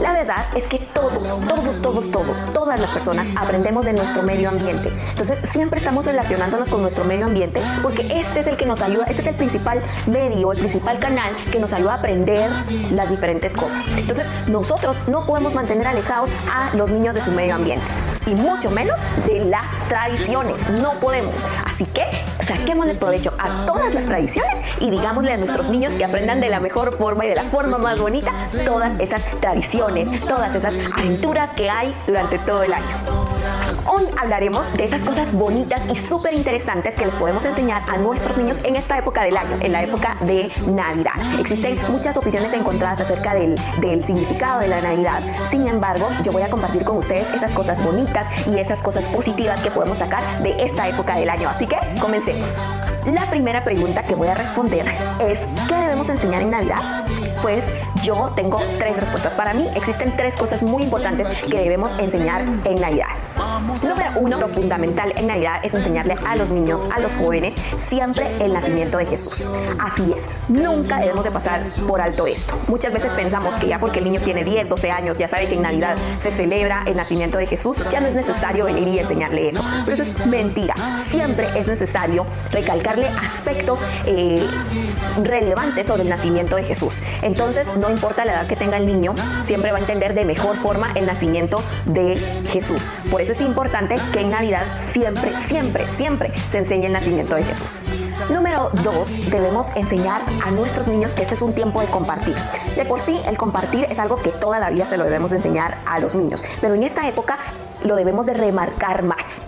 La verdad es que todos, todos, todos, todos, todas las personas aprendemos de nuestro medio ambiente. Entonces siempre estamos relacionándonos con nuestro medio ambiente porque este es el que nos ayuda, este es el principal medio, el principal canal que nos ayuda a aprender las las diferentes cosas. Entonces, nosotros no podemos mantener alejados a los niños de su medio ambiente y mucho menos de las tradiciones. No podemos. Así que saquemos el provecho a todas las tradiciones y digámosle a nuestros niños que aprendan de la mejor forma y de la forma más bonita todas esas tradiciones, todas esas aventuras que hay durante todo el año. Hoy hablaremos de esas cosas bonitas y súper interesantes que les podemos enseñar a nuestros niños en esta época del año, en la época de Navidad. Existen muchas opiniones encontradas acerca del, del significado de la Navidad. Sin embargo, yo voy a compartir con ustedes esas cosas bonitas y esas cosas positivas que podemos sacar de esta época del año. Así que comencemos. La primera pregunta que voy a responder es, ¿qué debemos enseñar en Navidad? Pues yo tengo tres respuestas. Para mí existen tres cosas muy importantes que debemos enseñar en Navidad. Número uno, lo fundamental en Navidad es enseñarle a los niños, a los jóvenes, siempre el nacimiento de Jesús. Así es, nunca debemos de pasar por alto esto. Muchas veces pensamos que ya porque el niño tiene 10, 12 años, ya sabe que en Navidad se celebra el nacimiento de Jesús, ya no es necesario venir y enseñarle eso. Pero eso es mentira. Siempre es necesario recalcarle aspectos eh, relevantes sobre el nacimiento de Jesús. Entonces, no importa la edad que tenga el niño, siempre va a entender de mejor forma el nacimiento de Jesús. Por eso es importante que en Navidad siempre, siempre, siempre se enseñe el nacimiento de Jesús. Número dos, debemos enseñar a nuestros niños que este es un tiempo de compartir. De por sí, el compartir es algo que toda la vida se lo debemos enseñar a los niños, pero en esta época lo debemos de remarcar más.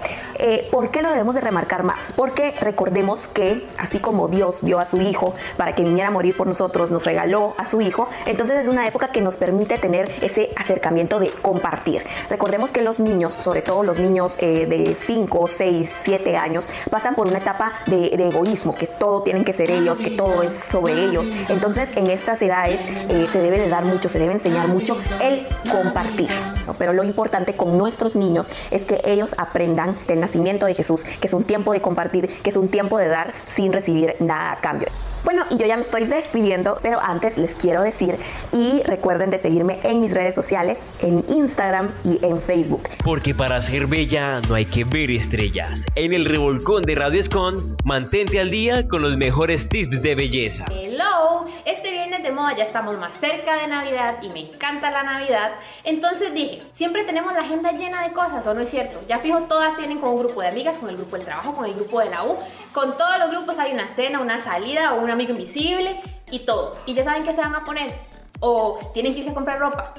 Eh, ¿Por qué lo debemos de remarcar más? Porque recordemos que así como Dios dio a su Hijo para que viniera a morir por nosotros, nos regaló a su Hijo, entonces es una época que nos permite tener ese acercamiento de compartir. Recordemos que los niños, sobre todo los niños eh, de 5, 6, 7 años, pasan por una etapa de, de, egoísmo, que todo tienen que ser ellos, que todo es sobre ellos. Entonces en estas edades eh, se debe de dar mucho, se debe enseñar mucho el compartir. ¿no? Pero lo importante con nuestros niños es que ellos aprendan del de Jesús, que es un tiempo de compartir, que es un tiempo de dar sin recibir nada a cambio. Bueno, y yo ya me estoy despidiendo, pero antes les quiero decir y recuerden de seguirme en mis redes sociales, en Instagram y en Facebook. Porque para ser bella no hay que ver estrellas. En el revolcón de Radio Escon, mantente al día con los mejores tips de belleza. Hello, este viernes de moda ya estamos más cerca de Navidad y me encanta la Navidad. Entonces dije, siempre tenemos la agenda llena de cosas, ¿o no es cierto? Ya fijo, todas tienen con un grupo de amigas, con el grupo del trabajo, con el grupo de la U. Con todos los grupos hay una cena, una salida o un amigo invisible y todo. Y ya saben qué se van a poner. O tienen que irse a comprar ropa.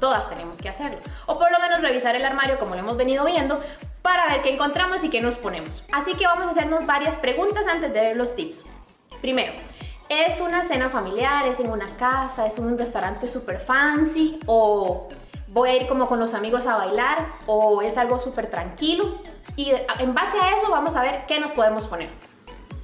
Todas tenemos que hacerlo. O por lo menos revisar el armario como lo hemos venido viendo para ver qué encontramos y qué nos ponemos. Así que vamos a hacernos varias preguntas antes de ver los tips. Primero, ¿es una cena familiar? ¿Es en una casa? ¿Es un restaurante super fancy? ¿O voy a ir como con los amigos a bailar? ¿O es algo súper tranquilo? Y en base a eso vamos a ver qué nos podemos poner.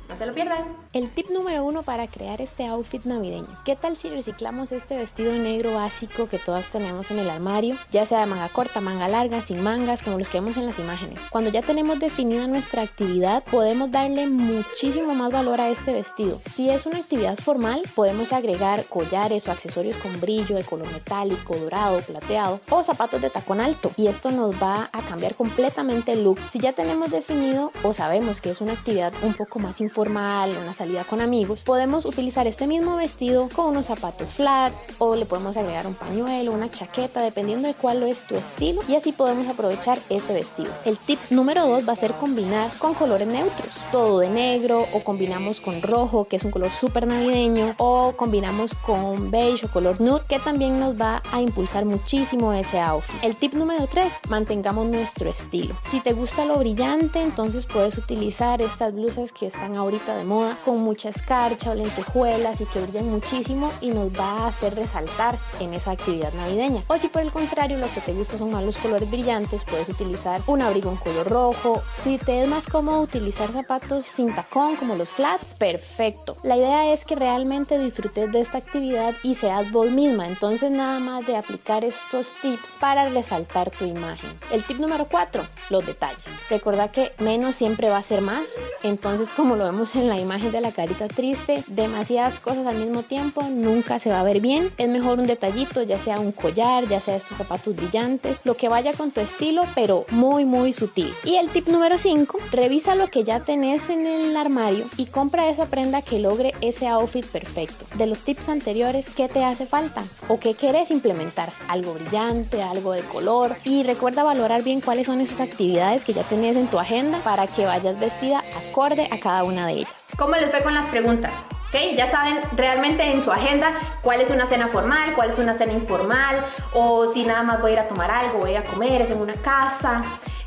No se lo pierdan. El tip número uno para crear este outfit navideño. ¿Qué tal si reciclamos este vestido negro básico que todas tenemos en el armario? Ya sea de manga corta, manga larga, sin mangas, como los que vemos en las imágenes. Cuando ya tenemos definida nuestra actividad, podemos darle muchísimo más valor a este vestido. Si es una actividad formal, podemos agregar collares o accesorios con brillo de color metálico, dorado, plateado o zapatos de tacón alto. Y esto nos va a cambiar completamente el look. Si ya tenemos definido o sabemos que es una actividad un poco más informal, una salida con amigos, podemos utilizar este mismo vestido con unos zapatos flats o le podemos agregar un pañuelo, una chaqueta, dependiendo de cuál es tu estilo y así podemos aprovechar este vestido. El tip número 2 va a ser combinar con colores neutros, todo de negro o combinamos con rojo, que es un color súper navideño, o combinamos con beige o color nude, que también nos va a impulsar muchísimo ese outfit. El tip número 3, mantengamos nuestro estilo. Si te gusta lo brillante, entonces puedes utilizar estas blusas que están ahorita de moda con mucha escarcha o lentejuelas y que brillan muchísimo y nos va a hacer resaltar en esa actividad navideña. O si por el contrario lo que te gusta son más los colores brillantes, puedes utilizar un abrigo en color rojo. Si te es más cómodo utilizar zapatos sin tacón como los flats, perfecto. La idea es que realmente disfrutes de esta actividad y seas vos misma. Entonces nada más de aplicar estos tips para resaltar tu imagen. El tip número 4, los detalles. Recuerda que menos siempre va a ser más. Entonces como lo en la imagen de la carita triste, demasiadas cosas al mismo tiempo, nunca se va a ver bien. Es mejor un detallito, ya sea un collar, ya sea estos zapatos brillantes, lo que vaya con tu estilo, pero muy, muy sutil. Y el tip número 5, revisa lo que ya tenés en el armario y compra esa prenda que logre ese outfit perfecto. De los tips anteriores, ¿qué te hace falta? ¿O qué quieres implementar? Algo brillante, algo de color. Y recuerda valorar bien cuáles son esas actividades que ya tenés en tu agenda para que vayas vestida acorde a cada una de ellas. ¿Cómo les fue con las preguntas? ¿Okay? Ya saben realmente en su agenda cuál es una cena formal, cuál es una cena informal, o si nada más voy a ir a tomar algo, voy a ir a comer, es en una casa.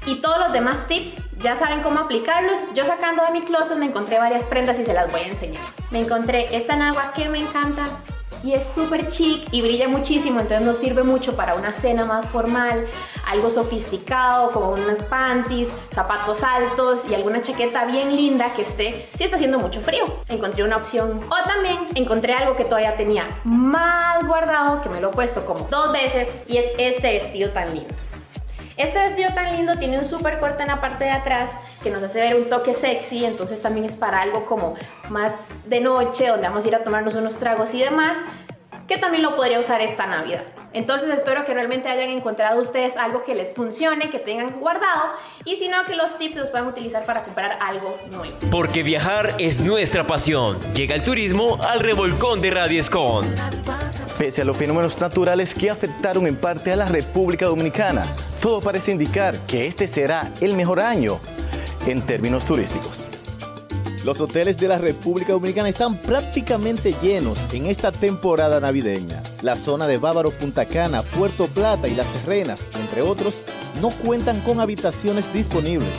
Y todos los demás tips ya saben cómo aplicarlos. Yo sacando de mi closet me encontré varias prendas y se las voy a enseñar. Me encontré esta en agua que me encanta, y es súper chic y brilla muchísimo, entonces nos sirve mucho para una cena más formal, algo sofisticado como unas panties, zapatos altos y alguna chaqueta bien linda que esté, si está haciendo mucho frío. Encontré una opción. O también encontré algo que todavía tenía más guardado, que me lo he puesto como dos veces y es este vestido tan lindo. Este vestido tan lindo tiene un súper corte en la parte de atrás que nos hace ver un toque sexy, entonces también es para algo como más de noche, donde vamos a ir a tomarnos unos tragos y demás, que también lo podría usar esta Navidad. Entonces espero que realmente hayan encontrado ustedes algo que les funcione, que tengan guardado y si no que los tips los puedan utilizar para comprar algo nuevo. Porque viajar es nuestra pasión. Llega el turismo al revolcón de Radio Escon. Pese a los fenómenos naturales que afectaron en parte a la República Dominicana, todo parece indicar que este será el mejor año en términos turísticos. Los hoteles de la República Dominicana están prácticamente llenos en esta temporada navideña. La zona de Bávaro, Punta Cana, Puerto Plata y Las Terrenas, entre otros, no cuentan con habitaciones disponibles,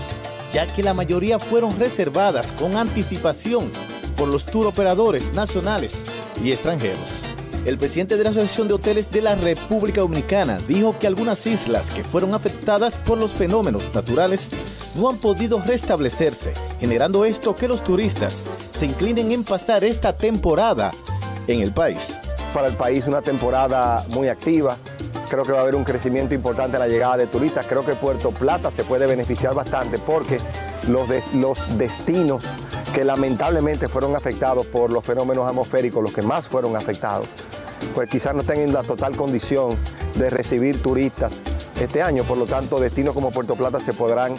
ya que la mayoría fueron reservadas con anticipación por los tour operadores nacionales y extranjeros. El presidente de la Asociación de Hoteles de la República Dominicana dijo que algunas islas que fueron afectadas por los fenómenos naturales no han podido restablecerse, generando esto que los turistas se inclinen en pasar esta temporada en el país. Para el país una temporada muy activa, creo que va a haber un crecimiento importante en la llegada de turistas, creo que Puerto Plata se puede beneficiar bastante porque los, los destinos que lamentablemente fueron afectados por los fenómenos atmosféricos, los que más fueron afectados, pues quizás no estén en la total condición de recibir turistas este año, por lo tanto destinos como Puerto Plata se podrán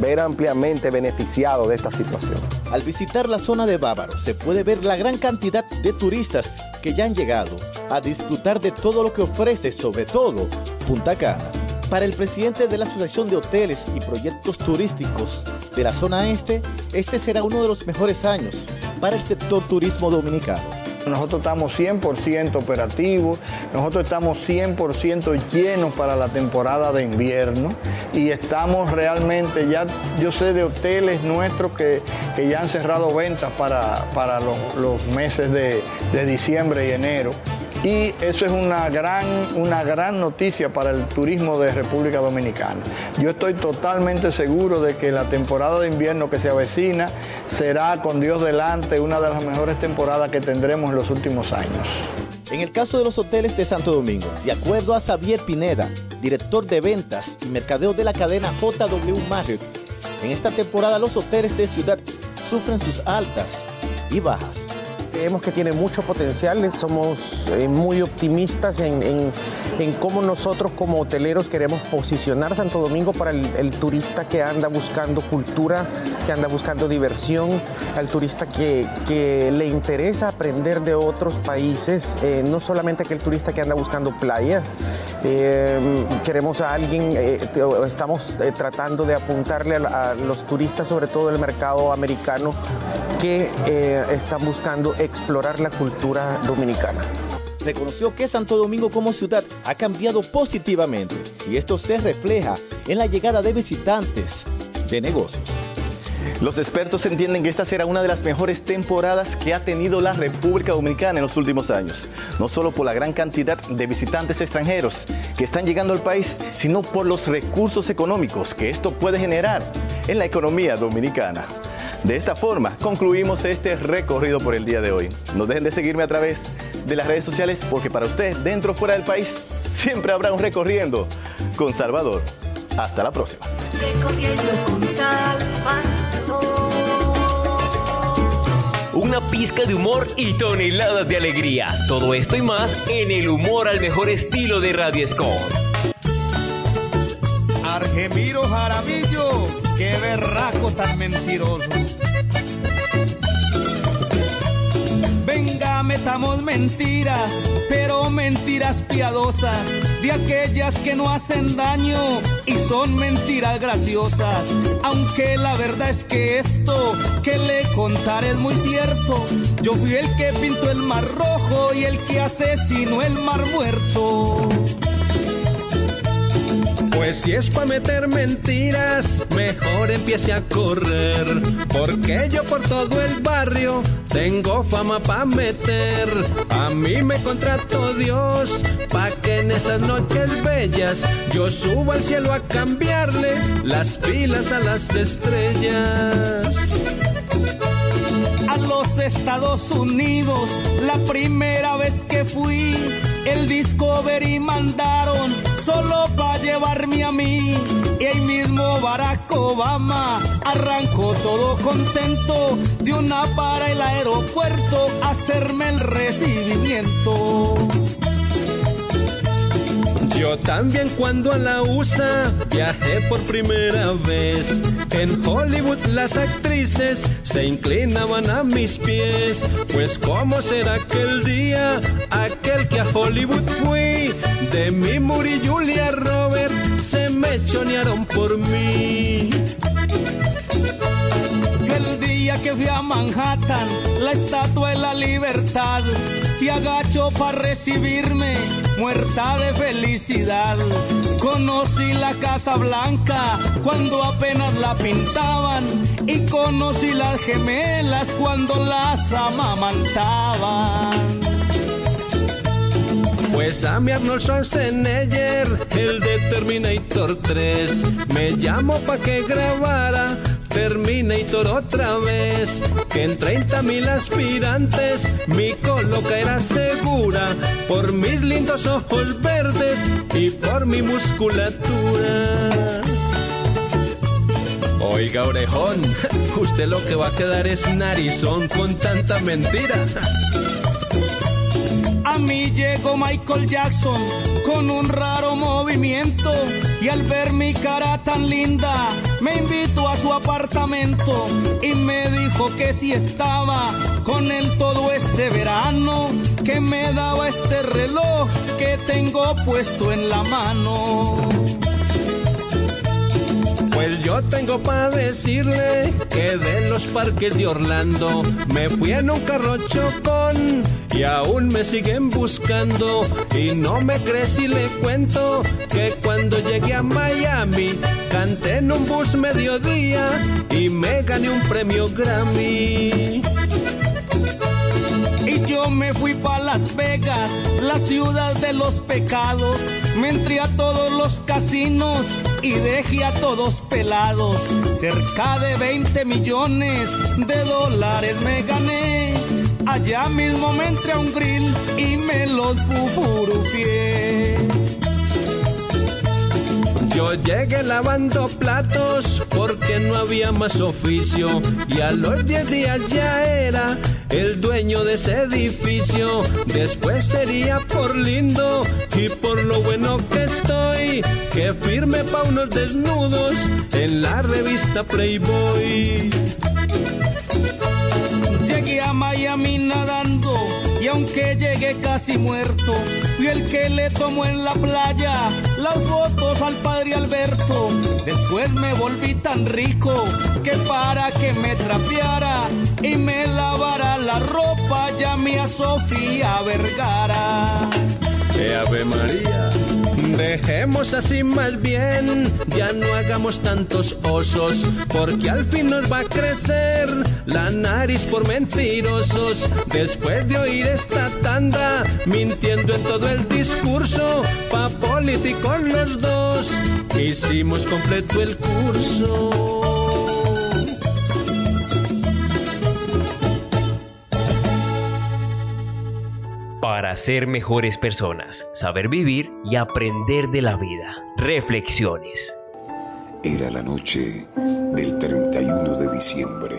ver ampliamente beneficiados de esta situación. Al visitar la zona de Bávaro se puede ver la gran cantidad de turistas que ya han llegado a disfrutar de todo lo que ofrece, sobre todo Punta Cana. Para el presidente de la Asociación de Hoteles y Proyectos Turísticos de la zona este, este será uno de los mejores años para el sector turismo dominicano. Nosotros estamos 100% operativos, nosotros estamos 100% llenos para la temporada de invierno y estamos realmente, ya yo sé de hoteles nuestros que, que ya han cerrado ventas para, para los, los meses de, de diciembre y enero. Y eso es una gran, una gran noticia para el turismo de República Dominicana. Yo estoy totalmente seguro de que la temporada de invierno que se avecina será, con Dios delante, una de las mejores temporadas que tendremos en los últimos años. En el caso de los hoteles de Santo Domingo, de acuerdo a Xavier Pineda, director de ventas y mercadeo de la cadena JW Marriott, en esta temporada los hoteles de ciudad sufren sus altas y bajas. Creemos que tiene mucho potencial, somos eh, muy optimistas en, en- cómo nosotros como hoteleros queremos posicionar Santo Domingo para el, turista que anda buscando cultura, que anda buscando diversión, al turista que, que le interesa aprender de otros países, eh, no solamente aquel turista que anda buscando playas. Eh, queremos a alguien, eh, estamos tratando de apuntarle a, a los turistas, sobre todo del mercado americano, que eh, están buscando explorar la cultura dominicana. Reconoció que Santo Domingo como ciudad ha cambiado positivamente y esto se refleja en la llegada de visitantes de negocios. Los expertos entienden que esta será una de las mejores temporadas que ha tenido la República Dominicana en los últimos años, no solo por la gran cantidad de visitantes extranjeros que están llegando al país, sino por los recursos económicos que esto puede generar en la economía dominicana. De esta forma, concluimos este recorrido por el día de hoy. No dejen de seguirme a través de las redes sociales porque para usted, dentro o fuera del país, [laughs] siempre habrá un recorriendo con Salvador. Hasta la próxima. Una pizca de humor y toneladas de alegría. Todo esto y más en el humor al mejor estilo de Radio Escon. Argemiro Jaramillo, qué berraco tan mentiroso. Venga, metamos mentiras, pero mentiras piadosas, de aquellas que no hacen daño y son mentiras graciosas. Aunque la verdad es que esto que le contaré es muy cierto. Yo fui el que pintó el mar rojo y el que asesinó el mar muerto. Pues si es pa' meter mentiras, mejor empiece a correr. Porque yo por todo el barrio tengo fama pa' meter. A mí me contrató Dios pa' que en esas noches bellas yo suba al cielo a cambiarle las pilas a las estrellas Estados Unidos la primera vez que fui. El Discovery mandaron solo para llevarme a mí. Y ahí mismo Barack Obama arrancó todo contento de una para el aeropuerto hacerme el recibimiento. Yo también cuando a la USA viajé por primera vez. En Hollywood las actrices se inclinaban a mis pies. Pues cómo será aquel día, aquel que a Hollywood fui. De mi Muri Julia Robert se me chonearon por mí. Día que fui a Manhattan, la estatua de la libertad se agachó para recibirme, muerta de felicidad. Conocí la Casa Blanca cuando apenas la pintaban y conocí las gemelas cuando las amamantaban. Pues a mi Arnold Schwarzenegger, el de Terminator 3, me llamó pa' que grabara Terminator otra vez. Que en 30 mil aspirantes mi coloca era segura por mis lindos ojos verdes y por mi musculatura. Oiga, orejón, [laughs] usted lo que va a quedar es narizón con tanta mentira. A mí llegó Michael Jackson con un raro movimiento y al ver mi cara tan linda me invitó a su apartamento y me dijo que si estaba con él todo ese verano que me daba este reloj que tengo puesto en la mano. Yo tengo para decirle que de los parques de Orlando me fui en un carro chocón y aún me siguen buscando. Y no me crees si le cuento que cuando llegué a Miami canté en un bus mediodía y me gané un premio Grammy. Me fui para Las Vegas, la ciudad de los pecados. Me entré a todos los casinos y dejé a todos pelados. Cerca de 20 millones de dólares me gané. Allá mismo me entré a un grill y me los fufurupié. Yo llegué lavando platos porque no había más oficio y a los 10 días ya era el dueño de ese edificio. Después sería por lindo y por lo bueno que estoy que firme pa' unos desnudos en la revista Playboy. Llegué a Miami nadando y aunque llegué casi muerto, fui el que le tomó en la playa las fotos al padre Alberto. Después me volví tan rico que para que me trapeara y me lavara la ropa llamé a Sofía Vergara. ¡Eh, Ave María! Dejemos así más bien, ya no hagamos tantos osos, porque al fin nos va a crecer la nariz por mentirosos. Después de oír esta tanda, mintiendo en todo el discurso, pa' políticos los dos, hicimos completo el curso. Para ser mejores personas, saber vivir y aprender de la vida. Reflexiones. Era la noche del 31 de diciembre.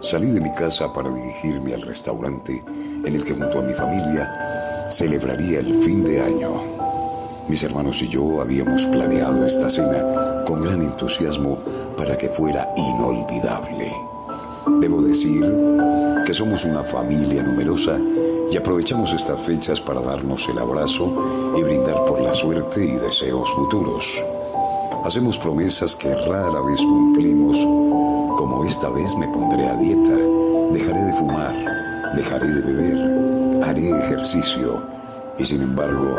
salí de mi casa para dirigirme al restaurante en el que junto a mi familia celebraría el fin de año. Mis hermanos y yo habíamos planeado esta cena con gran entusiasmo para que fuera inolvidable. Debo decir que somos una familia numerosa y aprovechamos estas fechas para darnos el abrazo y brindar por la suerte y deseos futuros. Hacemos promesas que rara vez cumplimos, como esta vez me pondré a dieta, dejaré de fumar, dejaré de beber, haré ejercicio y sin embargo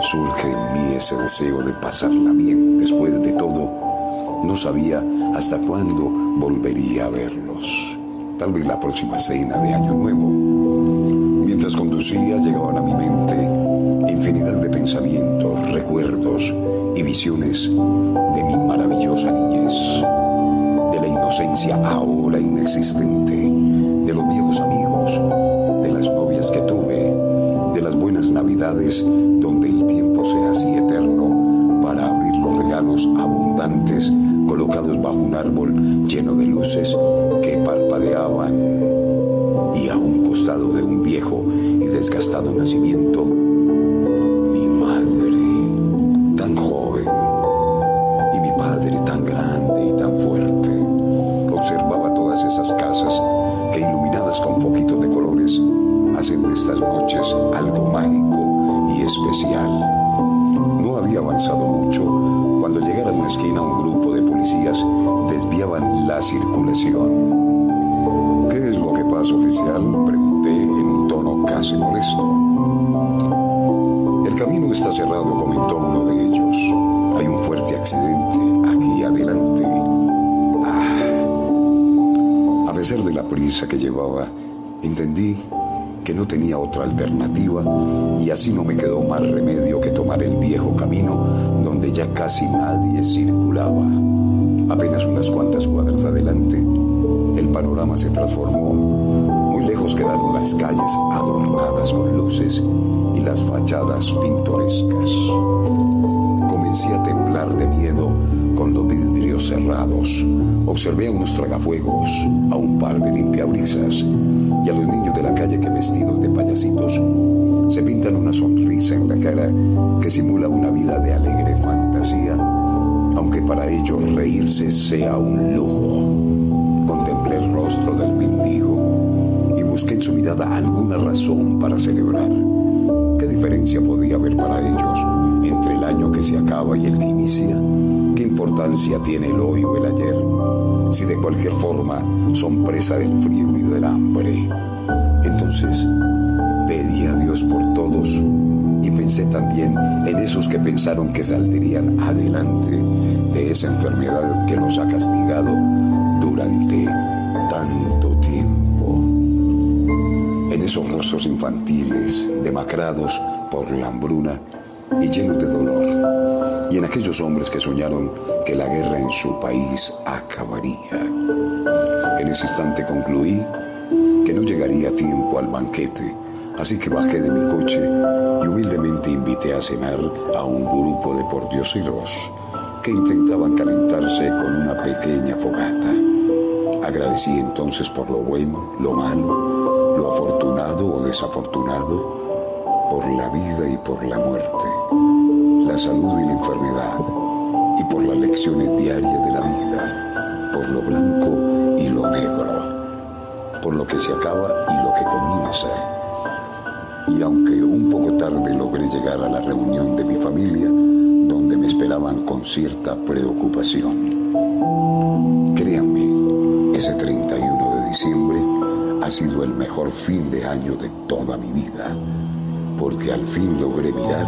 surge en mí ese deseo de pasarla bien. Después de todo, no sabía hasta cuándo volvería a verlos. Tal vez la próxima cena de Año Nuevo. Mientras conducía llegaban a mi mente infinidad de pensamientos, recuerdos y visiones de mi maravillosa niñez, de la inocencia ahora inexistente, aquí adelante. Ah. A pesar de la prisa que llevaba, entendí que no tenía otra alternativa y así no me quedó más remedio que tomar el viejo camino donde ya casi nadie circulaba. Apenas unas cuantas cuadras adelante, el panorama se transformó. Muy lejos quedaron las calles adornadas con luces y las fachadas pintorescas. Con los vidrios cerrados. Observé a unos tragafuegos, a un par de limpiabrisas y a los niños de la calle que vestidos de payasitos se pintan una sonrisa en la cara que simula una vida de alegre fantasía, aunque para ellos reírse sea un lujo. Contemplé el rostro del mendigo y busqué en su mirada alguna razón para celebrar. ¿Qué diferencia podía haber para ellos entre el año que se acaba y el que inicia? ¿Qué importancia tiene el hoy o el ayer? Si de cualquier forma son presa del frío y del hambre. Entonces pedí a Dios por todos y pensé también en esos que pensaron que saldrían adelante de esa enfermedad que los ha castigado durante tanto tiempo. En esos rostros infantiles, demacrados por la hambruna y llenos de dolor, y en aquellos hombres que soñaron que la guerra en su país acabaría. En ese instante concluí que no llegaría a tiempo al banquete, así que bajé de mi coche y humildemente invité a cenar a un grupo de pordioseros que intentaban calentarse con una pequeña fogata. Agradecí entonces por lo bueno, lo malo, lo afortunado o desafortunado, por la vida y por la muerte, la salud y la enfermedad, y por las lecciones diarias de la vida, por lo blanco y lo negro, por lo que se acaba y lo que comienza. Y aunque un poco tarde logré llegar a la reunión de mi familia, donde me esperaban con cierta preocupación. Créanme, ese 31 de diciembre ha sido el mejor fin de año de toda mi vida, porque al fin logré mirar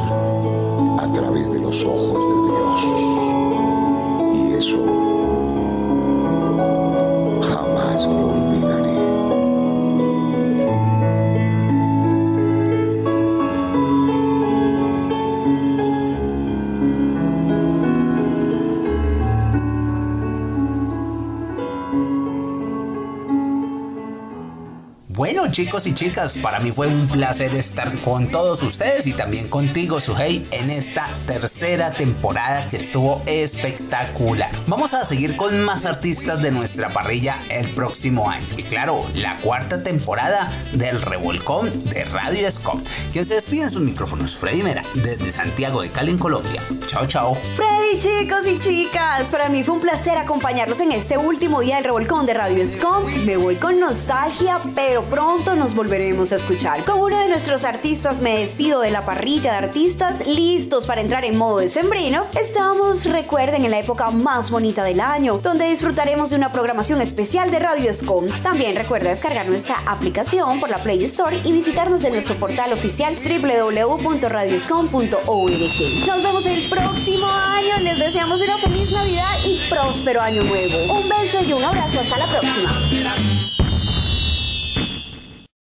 a través de los ojos de Dios. Y eso chicos y chicas, para mí fue un placer estar con todos ustedes y también contigo, Suhey, en esta tercera temporada que estuvo espectacular. Vamos a seguir con más artistas de nuestra parrilla el próximo año. Y claro, la cuarta temporada del Revolcón de Radio Scom. Quien se despide en sus micrófonos, Freddy Mera, desde Santiago de Cali, en Colombia. Chao, chao. Chicos y chicas, para mí fue un placer acompañarlos en este último día del Revolcón de Radio Scom. Me voy con nostalgia, pero pronto nos volveremos a escuchar. Con uno de nuestros artistas me despido de la parrilla de artistas listos para entrar en modo decembrino. Estamos, recuerden, en la época más bonita del año, donde disfrutaremos de una programación especial de Radio Scom. También recuerda descargar nuestra aplicación por la Play Store y visitarnos en nuestro portal oficial www.radioscom.org. Nos vemos el próximo año. Les deseamos una feliz Navidad y próspero año nuevo. Un beso y un abrazo. Hasta la próxima.